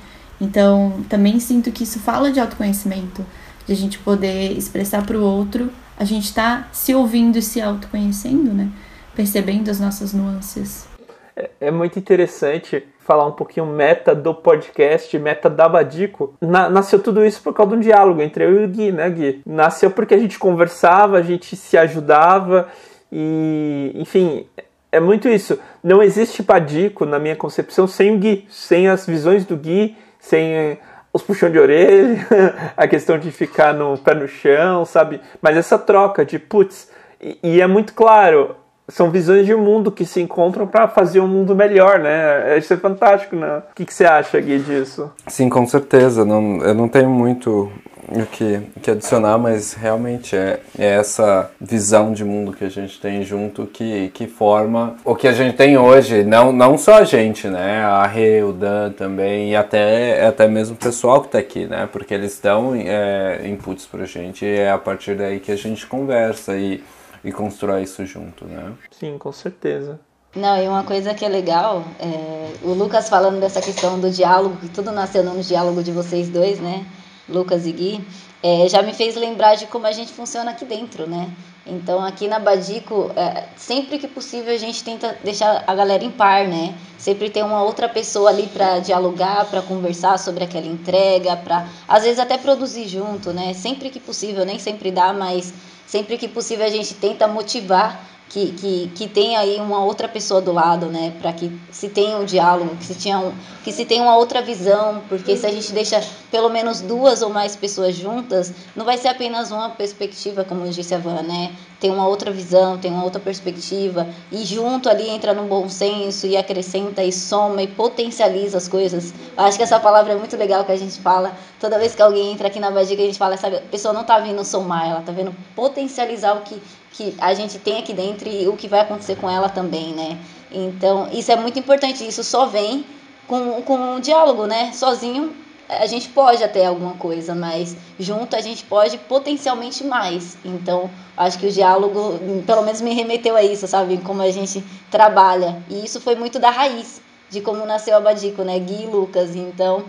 Então, também sinto que isso fala de autoconhecimento, de a gente poder expressar para o outro, a gente está se ouvindo e se autoconhecendo, né? Percebendo as nossas nuances. É, é, muito interessante falar um pouquinho meta do podcast, meta da Badico. Na, nasceu tudo isso por causa de um diálogo entre eu e o Gui, né, Gui? Nasceu porque a gente conversava, a gente se ajudava e, enfim, é muito isso. Não existe Badico, na minha concepção, sem o Gui, sem as visões do Gui, sem os puxão de orelha, a questão de ficar no pé no chão, sabe? Mas essa troca de putz, e, e é muito claro, são visões de mundo que se encontram para fazer um mundo melhor, né? Isso é fantástico, né? O que, que você acha, Gui, disso? Sim, com certeza. Não, eu não tenho muito o que, que adicionar, mas realmente é, é essa visão de mundo que a gente tem junto que, que forma o que a gente tem hoje. Não, não só a gente, né? A Rê, o Dan também, e até, até mesmo o pessoal que está aqui, né? Porque eles dão é, inputs pra gente e é a partir daí que a gente conversa e, e constrói isso junto, né? Sim, com certeza. Não, e uma coisa que é legal, é, o Lucas falando dessa questão do diálogo, que tudo nasceu no diálogo de vocês dois, né? Lucas e Gui, é, já me fez lembrar de como a gente funciona aqui dentro, né? Então, aqui na Badico, é, sempre que possível, a gente tenta deixar a galera em par, né? Sempre tem uma outra pessoa ali para dialogar, para conversar sobre aquela entrega, para às vezes até produzir junto, né? Sempre que possível, nem sempre dá, mas sempre que possível a gente tenta motivar que, que, que tenha aí uma outra pessoa do lado, né? Para que se tenha um diálogo, que se, tenha um, que se tenha uma outra visão, porque se a gente deixa pelo menos duas ou mais pessoas juntas, não vai ser apenas uma perspectiva, como disse a Van, né? Tem uma outra visão, tem uma outra perspectiva, e junto ali entra no bom senso e acrescenta e soma e potencializa as coisas. Acho que essa palavra é muito legal que a gente fala. Toda vez que alguém entra aqui na Badiga, a gente fala, sabe, a pessoa não tá vindo somar, ela tá vendo potencializar o que que a gente tem aqui dentro e o que vai acontecer com ela também, né? Então, isso é muito importante. Isso só vem com, com um diálogo, né? Sozinho a gente pode até alguma coisa, mas junto a gente pode potencialmente mais. Então, acho que o diálogo, pelo menos, me remeteu a isso, sabe? Como a gente trabalha. E isso foi muito da raiz de como nasceu a Badico, né? Gui e Lucas. Então,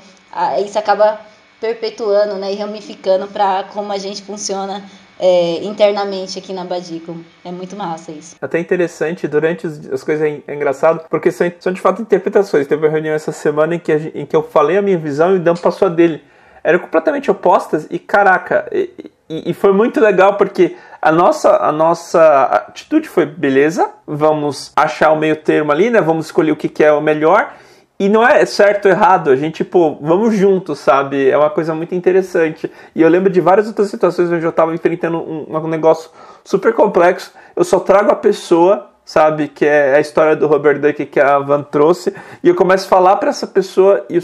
isso acaba perpetuando né? e ramificando para como a gente funciona é, internamente aqui na Badico. É muito massa isso. Até interessante, durante as coisas é, é engraçado, porque são, são de fato interpretações. Teve uma reunião essa semana em que, a, em que eu falei a minha visão e o Dan passou a dele. Eram completamente opostas e caraca, e, e, e foi muito legal porque a nossa, a nossa atitude foi beleza, vamos achar o meio termo ali, né? Vamos escolher o que, que é o melhor e não é certo ou errado, a gente, pô, vamos juntos, sabe? É uma coisa muito interessante. E eu lembro de várias outras situações onde eu tava enfrentando um, um negócio super complexo. Eu só trago a pessoa, sabe? Que é a história do Robert Duck que a Van trouxe. E eu começo a falar para essa pessoa e,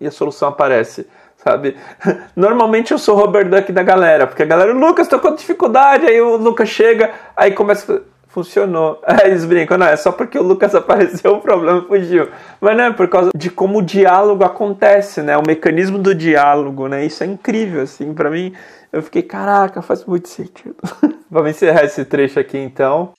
e a solução aparece sabe? Normalmente eu sou o Robert Duck da galera, porque a galera, Lucas, tô com dificuldade, aí o Lucas chega, aí começa funcionou. Aí eles brincam, não, é só porque o Lucas apareceu, o problema fugiu. Mas não é por causa de como o diálogo acontece, né? O mecanismo do diálogo, né? Isso é incrível, assim, para mim. Eu fiquei, caraca, faz muito sentido. Vamos encerrar esse trecho aqui então.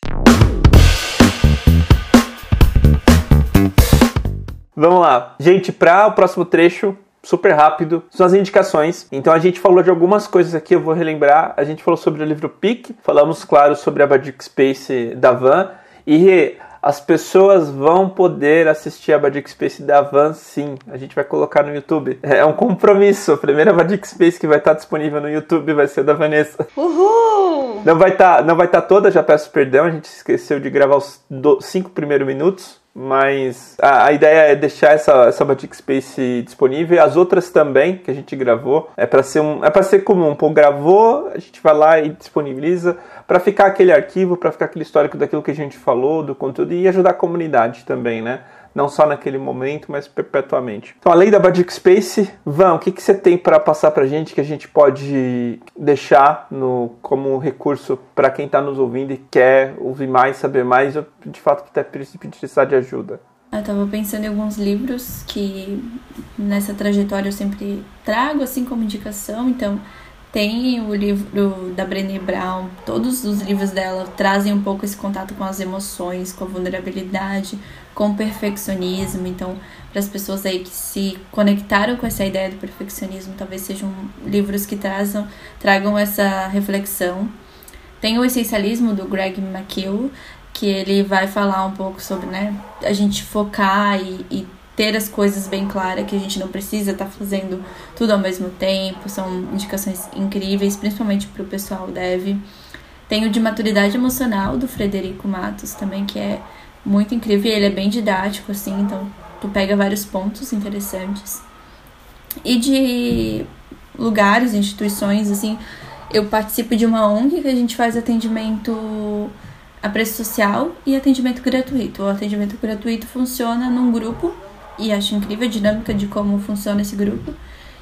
Vamos lá. Gente, para o próximo trecho, super rápido, são as indicações. Então a gente falou de algumas coisas aqui, eu vou relembrar. A gente falou sobre o livro Pique, falamos, claro, sobre a Badic Space da Van e as pessoas vão poder assistir a Badic Space da Van, sim. A gente vai colocar no YouTube. É um compromisso. A primeira Badic Space que vai estar disponível no YouTube vai ser da Vanessa. Uhul! Não vai estar, não vai estar toda, já peço perdão. A gente esqueceu de gravar os do, cinco primeiros minutos. Mas a, a, ideia é deixar essa, essa Batik Space disponível as outras também que a gente gravou. É para ser um, é para ser comum. Pô, gravou, a gente vai lá e disponibiliza para ficar aquele arquivo, para ficar aquele histórico daquilo que a gente falou, do conteúdo e ajudar a comunidade também, né? Não só naquele momento, mas perpetuamente. Então, além da Badic Space, Van, o que, que você tem para passar para gente que a gente pode deixar no, como recurso para quem está nos ouvindo e quer ouvir mais, saber mais, ou de fato até precisar de ajuda? Eu estava pensando em alguns livros que nessa trajetória eu sempre trago assim como indicação, então tem o livro da Brené Brown, todos os livros dela trazem um pouco esse contato com as emoções, com a vulnerabilidade, com perfeccionismo. Então, para as pessoas aí que se conectaram com essa ideia do perfeccionismo, talvez sejam livros que trazam, tragam essa reflexão. Tem o Essencialismo do Greg McKeown, que ele vai falar um pouco sobre né, a gente focar e, e ter as coisas bem claras, que a gente não precisa estar tá fazendo tudo ao mesmo tempo. São indicações incríveis, principalmente para o pessoal dev. Tem o de maturidade emocional do Frederico Matos também, que é muito incrível. Ele é bem didático, assim, então tu pega vários pontos interessantes. E de lugares, instituições, assim, eu participo de uma ONG que a gente faz atendimento a preço social e atendimento gratuito. O atendimento gratuito funciona num grupo e acho incrível a dinâmica de como funciona esse grupo.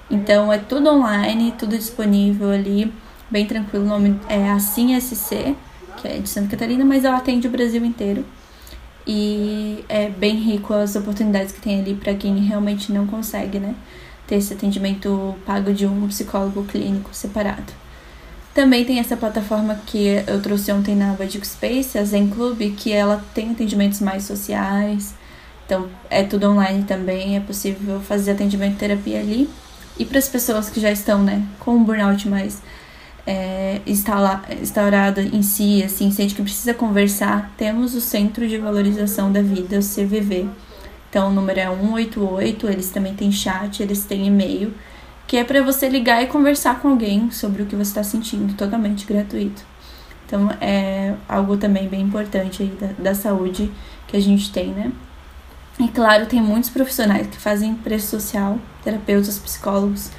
Então é tudo online, tudo disponível ali, bem tranquilo. O nome é Assim SC, que é de Santa Catarina, mas ela atende o Brasil inteiro. E é bem rico as oportunidades que tem ali para quem realmente não consegue, né? Ter esse atendimento pago de um psicólogo clínico separado. Também tem essa plataforma que eu trouxe ontem na Badic Space, a Zen Club, que ela tem atendimentos mais sociais, então, é tudo online também, é possível fazer atendimento de terapia ali. E para as pessoas que já estão, né, com burnout mais é, instala, instaurado em si, assim, sente que precisa conversar, temos o Centro de Valorização da Vida, o CVV. Então, o número é 188, eles também têm chat, eles têm e-mail, que é para você ligar e conversar com alguém sobre o que você está sentindo, totalmente gratuito. Então, é algo também bem importante aí da, da saúde que a gente tem, né? E claro, tem muitos profissionais que fazem preço social, terapeutas, psicólogos,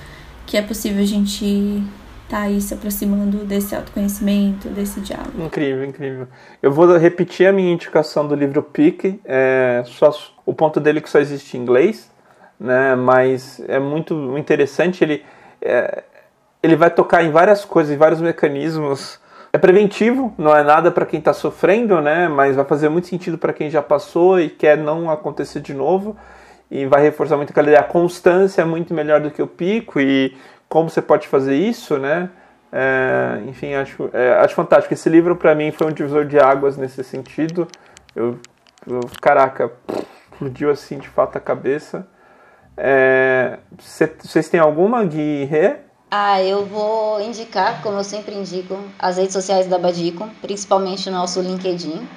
que é possível a gente tá aí se aproximando desse autoconhecimento, desse diálogo. Incrível, incrível. Eu vou repetir a minha indicação do livro Pique, é só o ponto dele que só existe em inglês, né? Mas é muito interessante. Ele é, ele vai tocar em várias coisas, em vários mecanismos é preventivo, não é nada para quem está sofrendo, né? Mas vai fazer muito sentido para quem já passou e quer não acontecer de novo. E vai reforçar muito aquela ideia. A constância é muito melhor do que o pico e como você pode fazer isso, né? É, enfim, acho, é, acho fantástico. Esse livro para mim foi um divisor de águas nesse sentido. Eu, eu caraca, explodiu assim de fato a cabeça. É, vocês têm alguma, Gui? Ah, eu vou indicar, como eu sempre indico, as redes sociais da Badico, principalmente o nosso LinkedIn,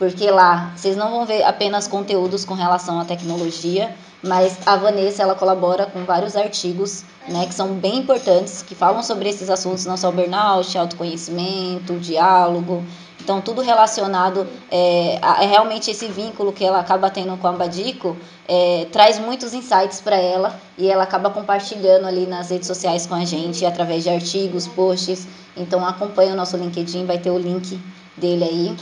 porque lá vocês não vão ver apenas conteúdos com relação à tecnologia, mas a Vanessa ela colabora com vários artigos, né, que são bem importantes, que falam sobre esses assuntos, não só burnout, autoconhecimento, diálogo, então, tudo relacionado é, a, é realmente esse vínculo que ela acaba tendo com a Badico é, traz muitos insights para ela e ela acaba compartilhando ali nas redes sociais com a gente através de artigos, posts. Então, acompanhe o nosso LinkedIn, vai ter o link dele aí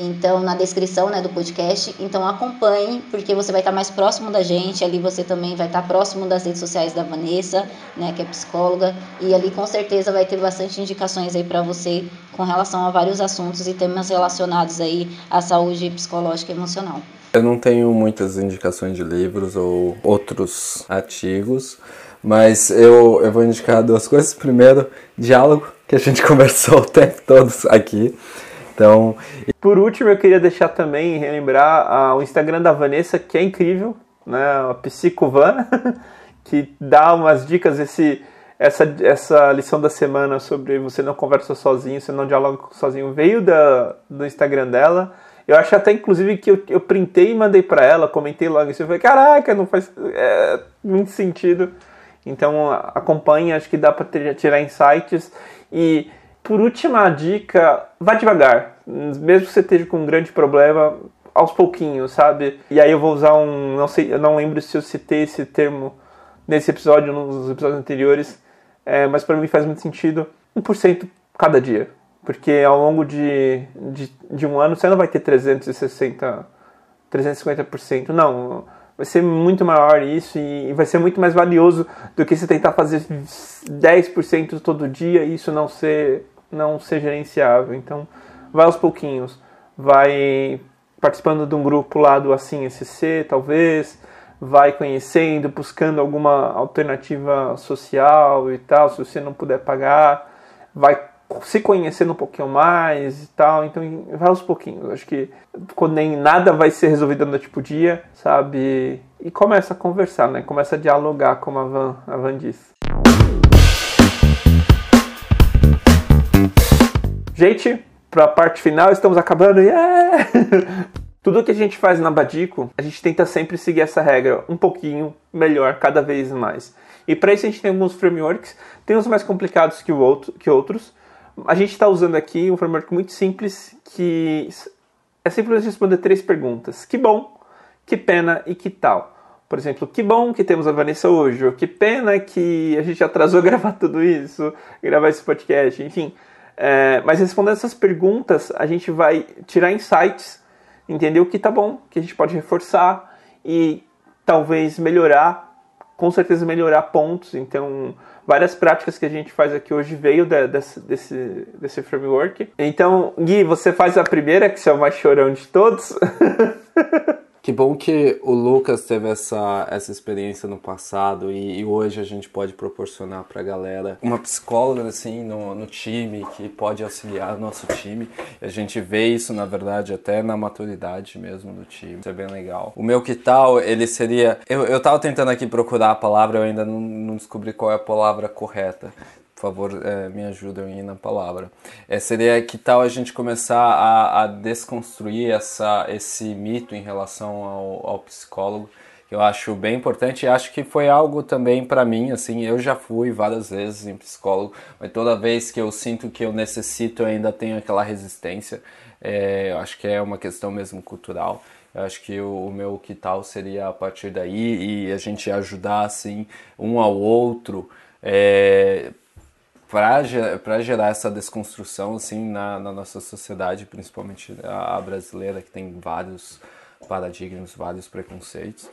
então na descrição né, do podcast. Então acompanhe, porque você vai estar mais próximo da gente, ali você também vai estar próximo das redes sociais da Vanessa, né, que é psicóloga, e ali com certeza vai ter bastante indicações aí para você com relação a vários assuntos e temas relacionados aí à saúde psicológica e emocional. Eu não tenho muitas indicações de livros ou outros artigos, mas eu, eu vou indicar duas coisas. Primeiro, diálogo, que a gente conversou o tempo todo aqui. Então. Por último, eu queria deixar também relembrar ah, o Instagram da Vanessa, que é incrível, né? A Psicovan, que dá umas dicas, esse, essa, essa lição da semana sobre você não conversa sozinho, você não dialoga sozinho, veio da, do Instagram dela. Eu acho até, inclusive, que eu, eu printei e mandei para ela, comentei logo isso. Eu falei, caraca, não faz é, muito sentido. Então, acompanhe, acho que dá para tirar insights. E, por última dica, vá devagar. Mesmo que você esteja com um grande problema, aos pouquinhos, sabe? E aí eu vou usar um. Não sei, eu não lembro se eu citei esse termo nesse episódio, nos episódios anteriores, é, mas para mim faz muito sentido. 1% cada dia. Porque ao longo de, de, de, um ano você não vai ter 360, 350%. Não, vai ser muito maior isso e vai ser muito mais valioso do que você tentar fazer 10% todo dia e isso não ser, não ser gerenciável. Então, vai aos pouquinhos. Vai participando de um grupo lá do Assim SC, talvez, vai conhecendo, buscando alguma alternativa social e tal, se você não puder pagar, vai se conhecendo um pouquinho mais e tal, então vai aos pouquinhos. Acho que quando nem nada vai ser resolvido no tipo dia, sabe? E começa a conversar, né? Começa a dialogar, como a Van, a Van disse. Gente, para a parte final, estamos acabando. Yeah! Tudo que a gente faz na Badico, a gente tenta sempre seguir essa regra um pouquinho melhor, cada vez mais. E para isso a gente tem alguns frameworks, tem uns mais complicados que, outro, que outros. A gente está usando aqui um framework muito simples que é simplesmente responder três perguntas: que bom, que pena e que tal. Por exemplo, que bom que temos a Vanessa hoje, ou que pena que a gente atrasou gravar tudo isso, gravar esse podcast, enfim. É, mas respondendo essas perguntas, a gente vai tirar insights, entender o que tá bom, que a gente pode reforçar e talvez melhorar, com certeza melhorar pontos. Então, várias práticas que a gente faz aqui hoje veio de, desse, desse, desse framework. Então, Gui, você faz a primeira, que você é o mais chorão de todos. Que bom que o Lucas teve essa, essa experiência no passado e, e hoje a gente pode proporcionar para a galera uma psicóloga assim no, no time que pode auxiliar o nosso time. A gente vê isso, na verdade, até na maturidade mesmo do time. Isso é bem legal. O meu que tal, ele seria. Eu, eu tava tentando aqui procurar a palavra, eu ainda não, não descobri qual é a palavra correta por favor, é, me ajudem na palavra. É, seria que tal a gente começar a, a, desconstruir essa, esse mito em relação ao, ao psicólogo, que eu acho bem importante e acho que foi algo também para mim, assim, eu já fui várias vezes em psicólogo, mas toda vez que eu sinto que eu necessito, eu ainda tenho aquela resistência. É, eu acho que é uma questão mesmo cultural. Eu acho que o, o, meu que tal seria a partir daí e a gente ajudar assim um ao outro é, para gerar essa desconstrução assim na, na, nossa sociedade, principalmente a brasileira que tem vários paradigmas, vários preconceitos.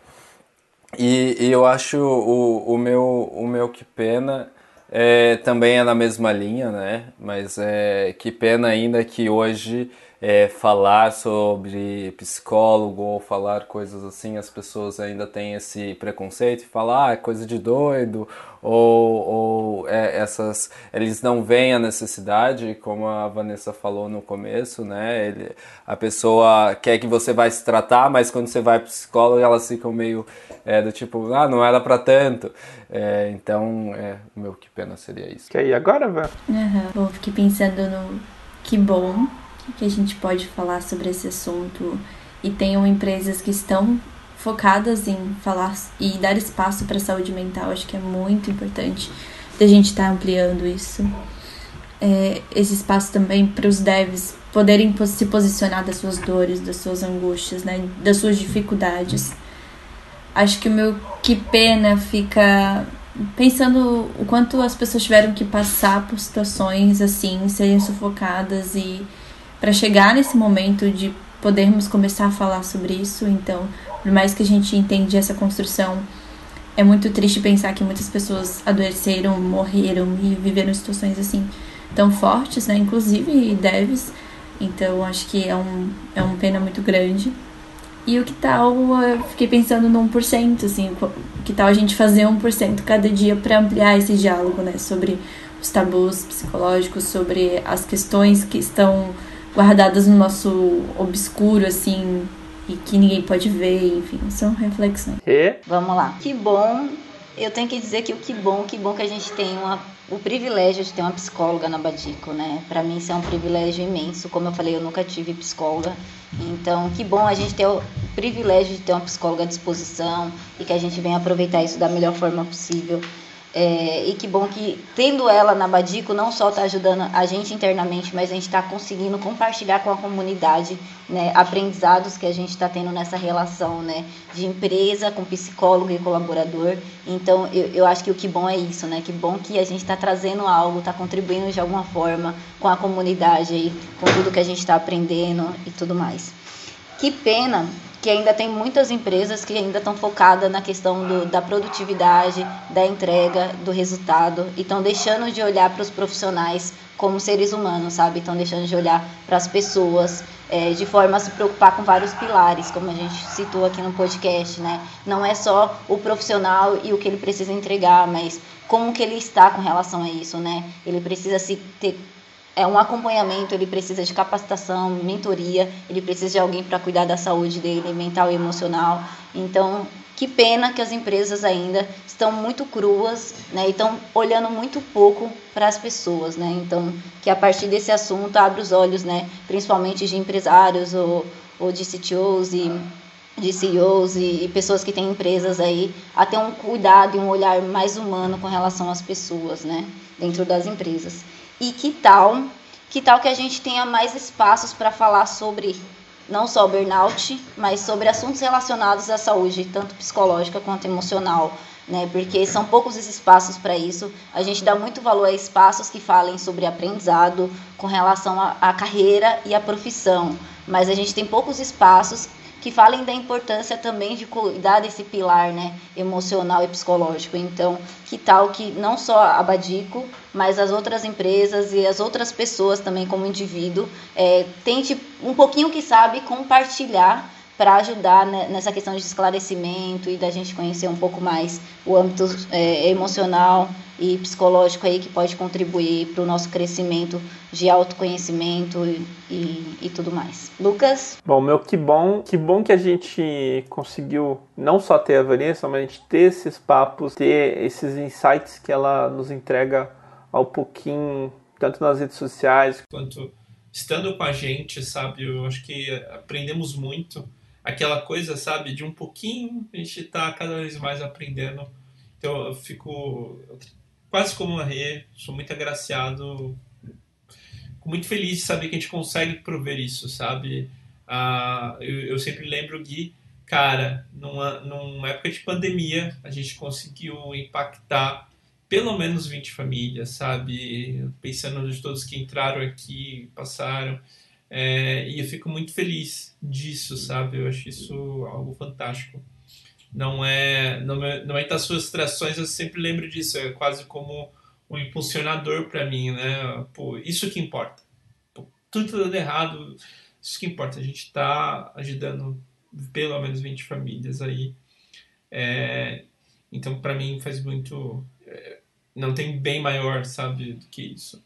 E, e eu acho o, o, meu, o meu que pena é, também é na mesma linha, né? Mas é que pena ainda que hoje é, falar sobre psicólogo ou falar coisas assim, as pessoas ainda têm esse preconceito e falar ah, é coisa de doido ou, ou é, essas eles não veem a necessidade, como a Vanessa falou no começo, né? Ele, a pessoa quer que você vai se tratar, mas quando você vai psicólogo elas ficam meio é, do tipo ah não era para tanto, é, então é, meu que pena seria isso. Quer ir agora, velho? Uhum. Bom, fiquei pensando no que bom que a gente pode falar sobre esse assunto e tenham empresas que estão focadas em falar e dar espaço para a saúde mental. Acho que é muito importante a gente estar tá ampliando isso. É, esse espaço também para os devs poderem se posicionar das suas dores, das suas angústias, né, das suas dificuldades. Acho que o meu que pena fica pensando o quanto as pessoas tiveram que passar por situações assim, serem sufocadas e para chegar nesse momento de podermos começar a falar sobre isso. Então, por mais que a gente entenda essa construção, é muito triste pensar que muitas pessoas adoeceram, morreram e viveram situações assim tão fortes, né? Inclusive devs. Então, acho que é um, é um pena muito grande. E o que tal, eu fiquei pensando no 1%, assim, que tal a gente fazer 1% cada dia para ampliar esse diálogo, né? Sobre os tabus psicológicos, sobre as questões que estão guardadas no nosso obscuro, assim, e que ninguém pode ver, enfim, são reflexões. E? Vamos lá. Que bom Eu tenho que dizer que o que bom, que bom que a gente tem uma, o privilégio de ter uma psicóloga na Badico, né? Para mim isso é um privilégio imenso. Como eu falei, eu nunca tive psicóloga. Então, que bom a gente ter o privilégio de ter uma psicóloga à disposição e que a gente venha aproveitar isso da melhor forma possível. É, e que bom que, tendo ela na Badico, não só está ajudando a gente internamente, mas a gente está conseguindo compartilhar com a comunidade né, aprendizados que a gente está tendo nessa relação né, de empresa com psicólogo e colaborador. Então, eu, eu acho que o que bom é isso, né? Que bom que a gente está trazendo algo, está contribuindo de alguma forma com a comunidade, aí, com tudo que a gente está aprendendo e tudo mais. Que pena que ainda tem muitas empresas que ainda estão focadas na questão do, da produtividade, da entrega, do resultado e estão deixando de olhar para os profissionais como seres humanos, sabe? Estão deixando de olhar para as pessoas é, de forma a se preocupar com vários pilares, como a gente citou aqui no podcast, né? Não é só o profissional e o que ele precisa entregar, mas como que ele está com relação a isso, né? Ele precisa se ter é um acompanhamento, ele precisa de capacitação, mentoria, ele precisa de alguém para cuidar da saúde dele, mental e emocional. Então, que pena que as empresas ainda estão muito cruas, né, e estão olhando muito pouco para as pessoas, né? Então, que a partir desse assunto abre os olhos, né, principalmente de empresários ou, ou de CTOs e de CEOs e, e pessoas que têm empresas aí, a ter um cuidado e um olhar mais humano com relação às pessoas, né, dentro das empresas. E que tal, que tal que a gente tenha mais espaços para falar sobre não só burnout, mas sobre assuntos relacionados à saúde, tanto psicológica quanto emocional, né? Porque são poucos os espaços para isso. A gente dá muito valor a espaços que falem sobre aprendizado com relação à carreira e à profissão, mas a gente tem poucos espaços que falem da importância também de cuidar desse pilar né, emocional e psicológico. Então, que tal que não só a Badico, mas as outras empresas e as outras pessoas também como indivíduo é, tente um pouquinho que sabe compartilhar para ajudar né, nessa questão de esclarecimento e da gente conhecer um pouco mais o âmbito é, emocional e psicológico aí que pode contribuir para o nosso crescimento de autoconhecimento e, e, e, tudo mais. Lucas? Bom, meu, que bom, que bom que a gente conseguiu não só ter a Vanessa, mas a gente ter esses papos, ter esses insights que ela nos entrega ao pouquinho, tanto nas redes sociais quanto estando com a gente, sabe? Eu acho que aprendemos muito aquela coisa, sabe, de um pouquinho a gente está cada vez mais aprendendo. Então eu fico quase como a Rê, sou muito agraciado, muito feliz de saber que a gente consegue prover isso, sabe? Ah, eu, eu sempre lembro Gui, cara, numa, numa época de pandemia, a gente conseguiu impactar pelo menos 20 famílias, sabe? Pensando de todos que entraram aqui, passaram. É, e eu fico muito feliz disso, sabe? Eu acho isso algo fantástico. Não é, não é, não é das frustrações, eu sempre lembro disso. É quase como um impulsionador para mim, né? Pô, isso que importa. Pô, tudo dando errado, isso que importa. A gente está ajudando pelo menos 20 famílias aí. É, então, para mim, faz muito. É, não tem bem maior, sabe, do que isso.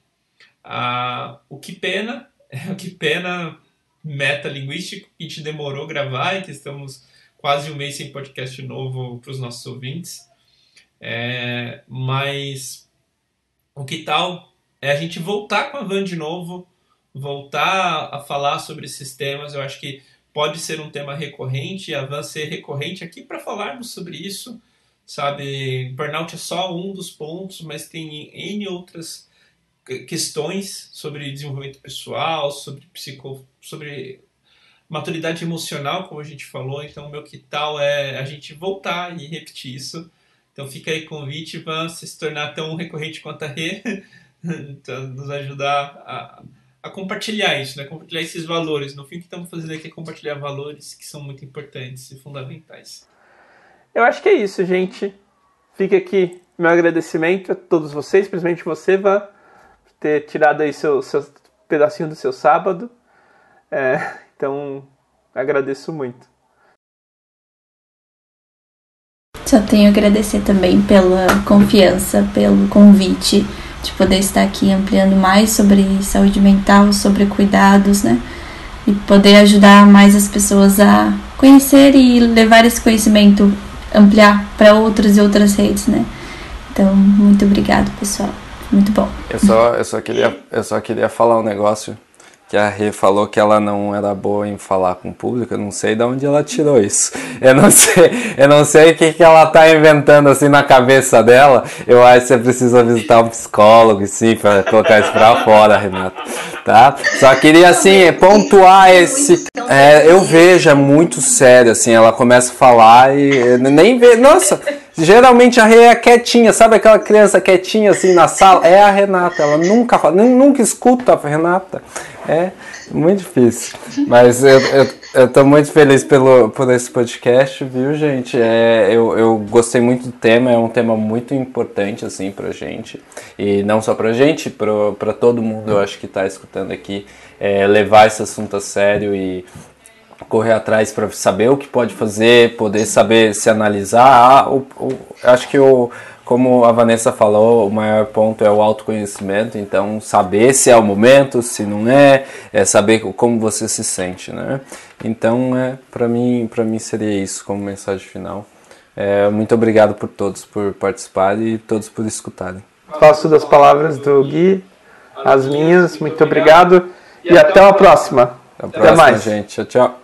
Ah, o que pena é, que pena metalinguístico que gente demorou gravar e que estamos quase um mês sem podcast novo para os nossos ouvintes. É, mas o que tal é a gente voltar com a Van de novo, voltar a falar sobre esses temas. Eu acho que pode ser um tema recorrente, a Van ser recorrente aqui para falarmos sobre isso. Sabe, burnout é só um dos pontos, mas tem N outras questões sobre desenvolvimento pessoal, sobre psico, sobre maturidade emocional, como a gente falou. Então, o meu que tal é a gente voltar e repetir isso. Então, fica aí convite para se tornar tão recorrente quanto a Rê, então, nos ajudar a, a compartilhar isso, né? compartilhar esses valores. No fim, o que estamos fazendo aqui é compartilhar valores que são muito importantes e fundamentais. Eu acho que é isso, gente. Fica aqui meu agradecimento a todos vocês, principalmente você, Van ter tirado aí seu, seu pedacinho do seu sábado. É, então, agradeço muito. Só tenho a agradecer também pela confiança, pelo convite de poder estar aqui ampliando mais sobre saúde mental, sobre cuidados, né? E poder ajudar mais as pessoas a conhecer e levar esse conhecimento ampliar para outras e outras redes, né? Então, muito obrigado, pessoal. Muito bom. Eu só, eu só, queria, eu só queria falar um negócio que a Rê falou que ela não era boa em falar com o público, eu não sei de onde ela tirou isso. Eu não sei, eu não sei o que, que ela tá inventando assim na cabeça dela. Eu acho que você precisa visitar um psicólogo, sim, para colocar isso pra fora, Renata. Tá? Só queria assim pontuar esse. É, eu vejo, é muito sério, assim, ela começa a falar e nem vê. Nossa! Geralmente a Rê é quietinha, sabe aquela criança quietinha assim na sala? É a Renata, ela nunca fala, nunca escuta a Renata. É muito difícil. Mas eu, eu, eu tô muito feliz pelo, por esse podcast, viu, gente? É, eu, eu gostei muito do tema, é um tema muito importante, assim, pra gente. E não só pra gente, pra, pra todo mundo, eu acho que tá escutando aqui, é, levar esse assunto a sério e correr atrás para saber o que pode fazer, poder saber se analisar. Ah, o, o, acho que o, como a Vanessa falou, o maior ponto é o autoconhecimento, então saber se é o momento, se não é, é saber como você se sente, né? Então, é, para mim, para mim seria isso como mensagem final. É, muito obrigado por todos por participar e todos por escutarem. Faço das palavras do Gui, as minhas, muito obrigado e até a próxima. Até, a próxima, até mais. gente. Tchau, tchau.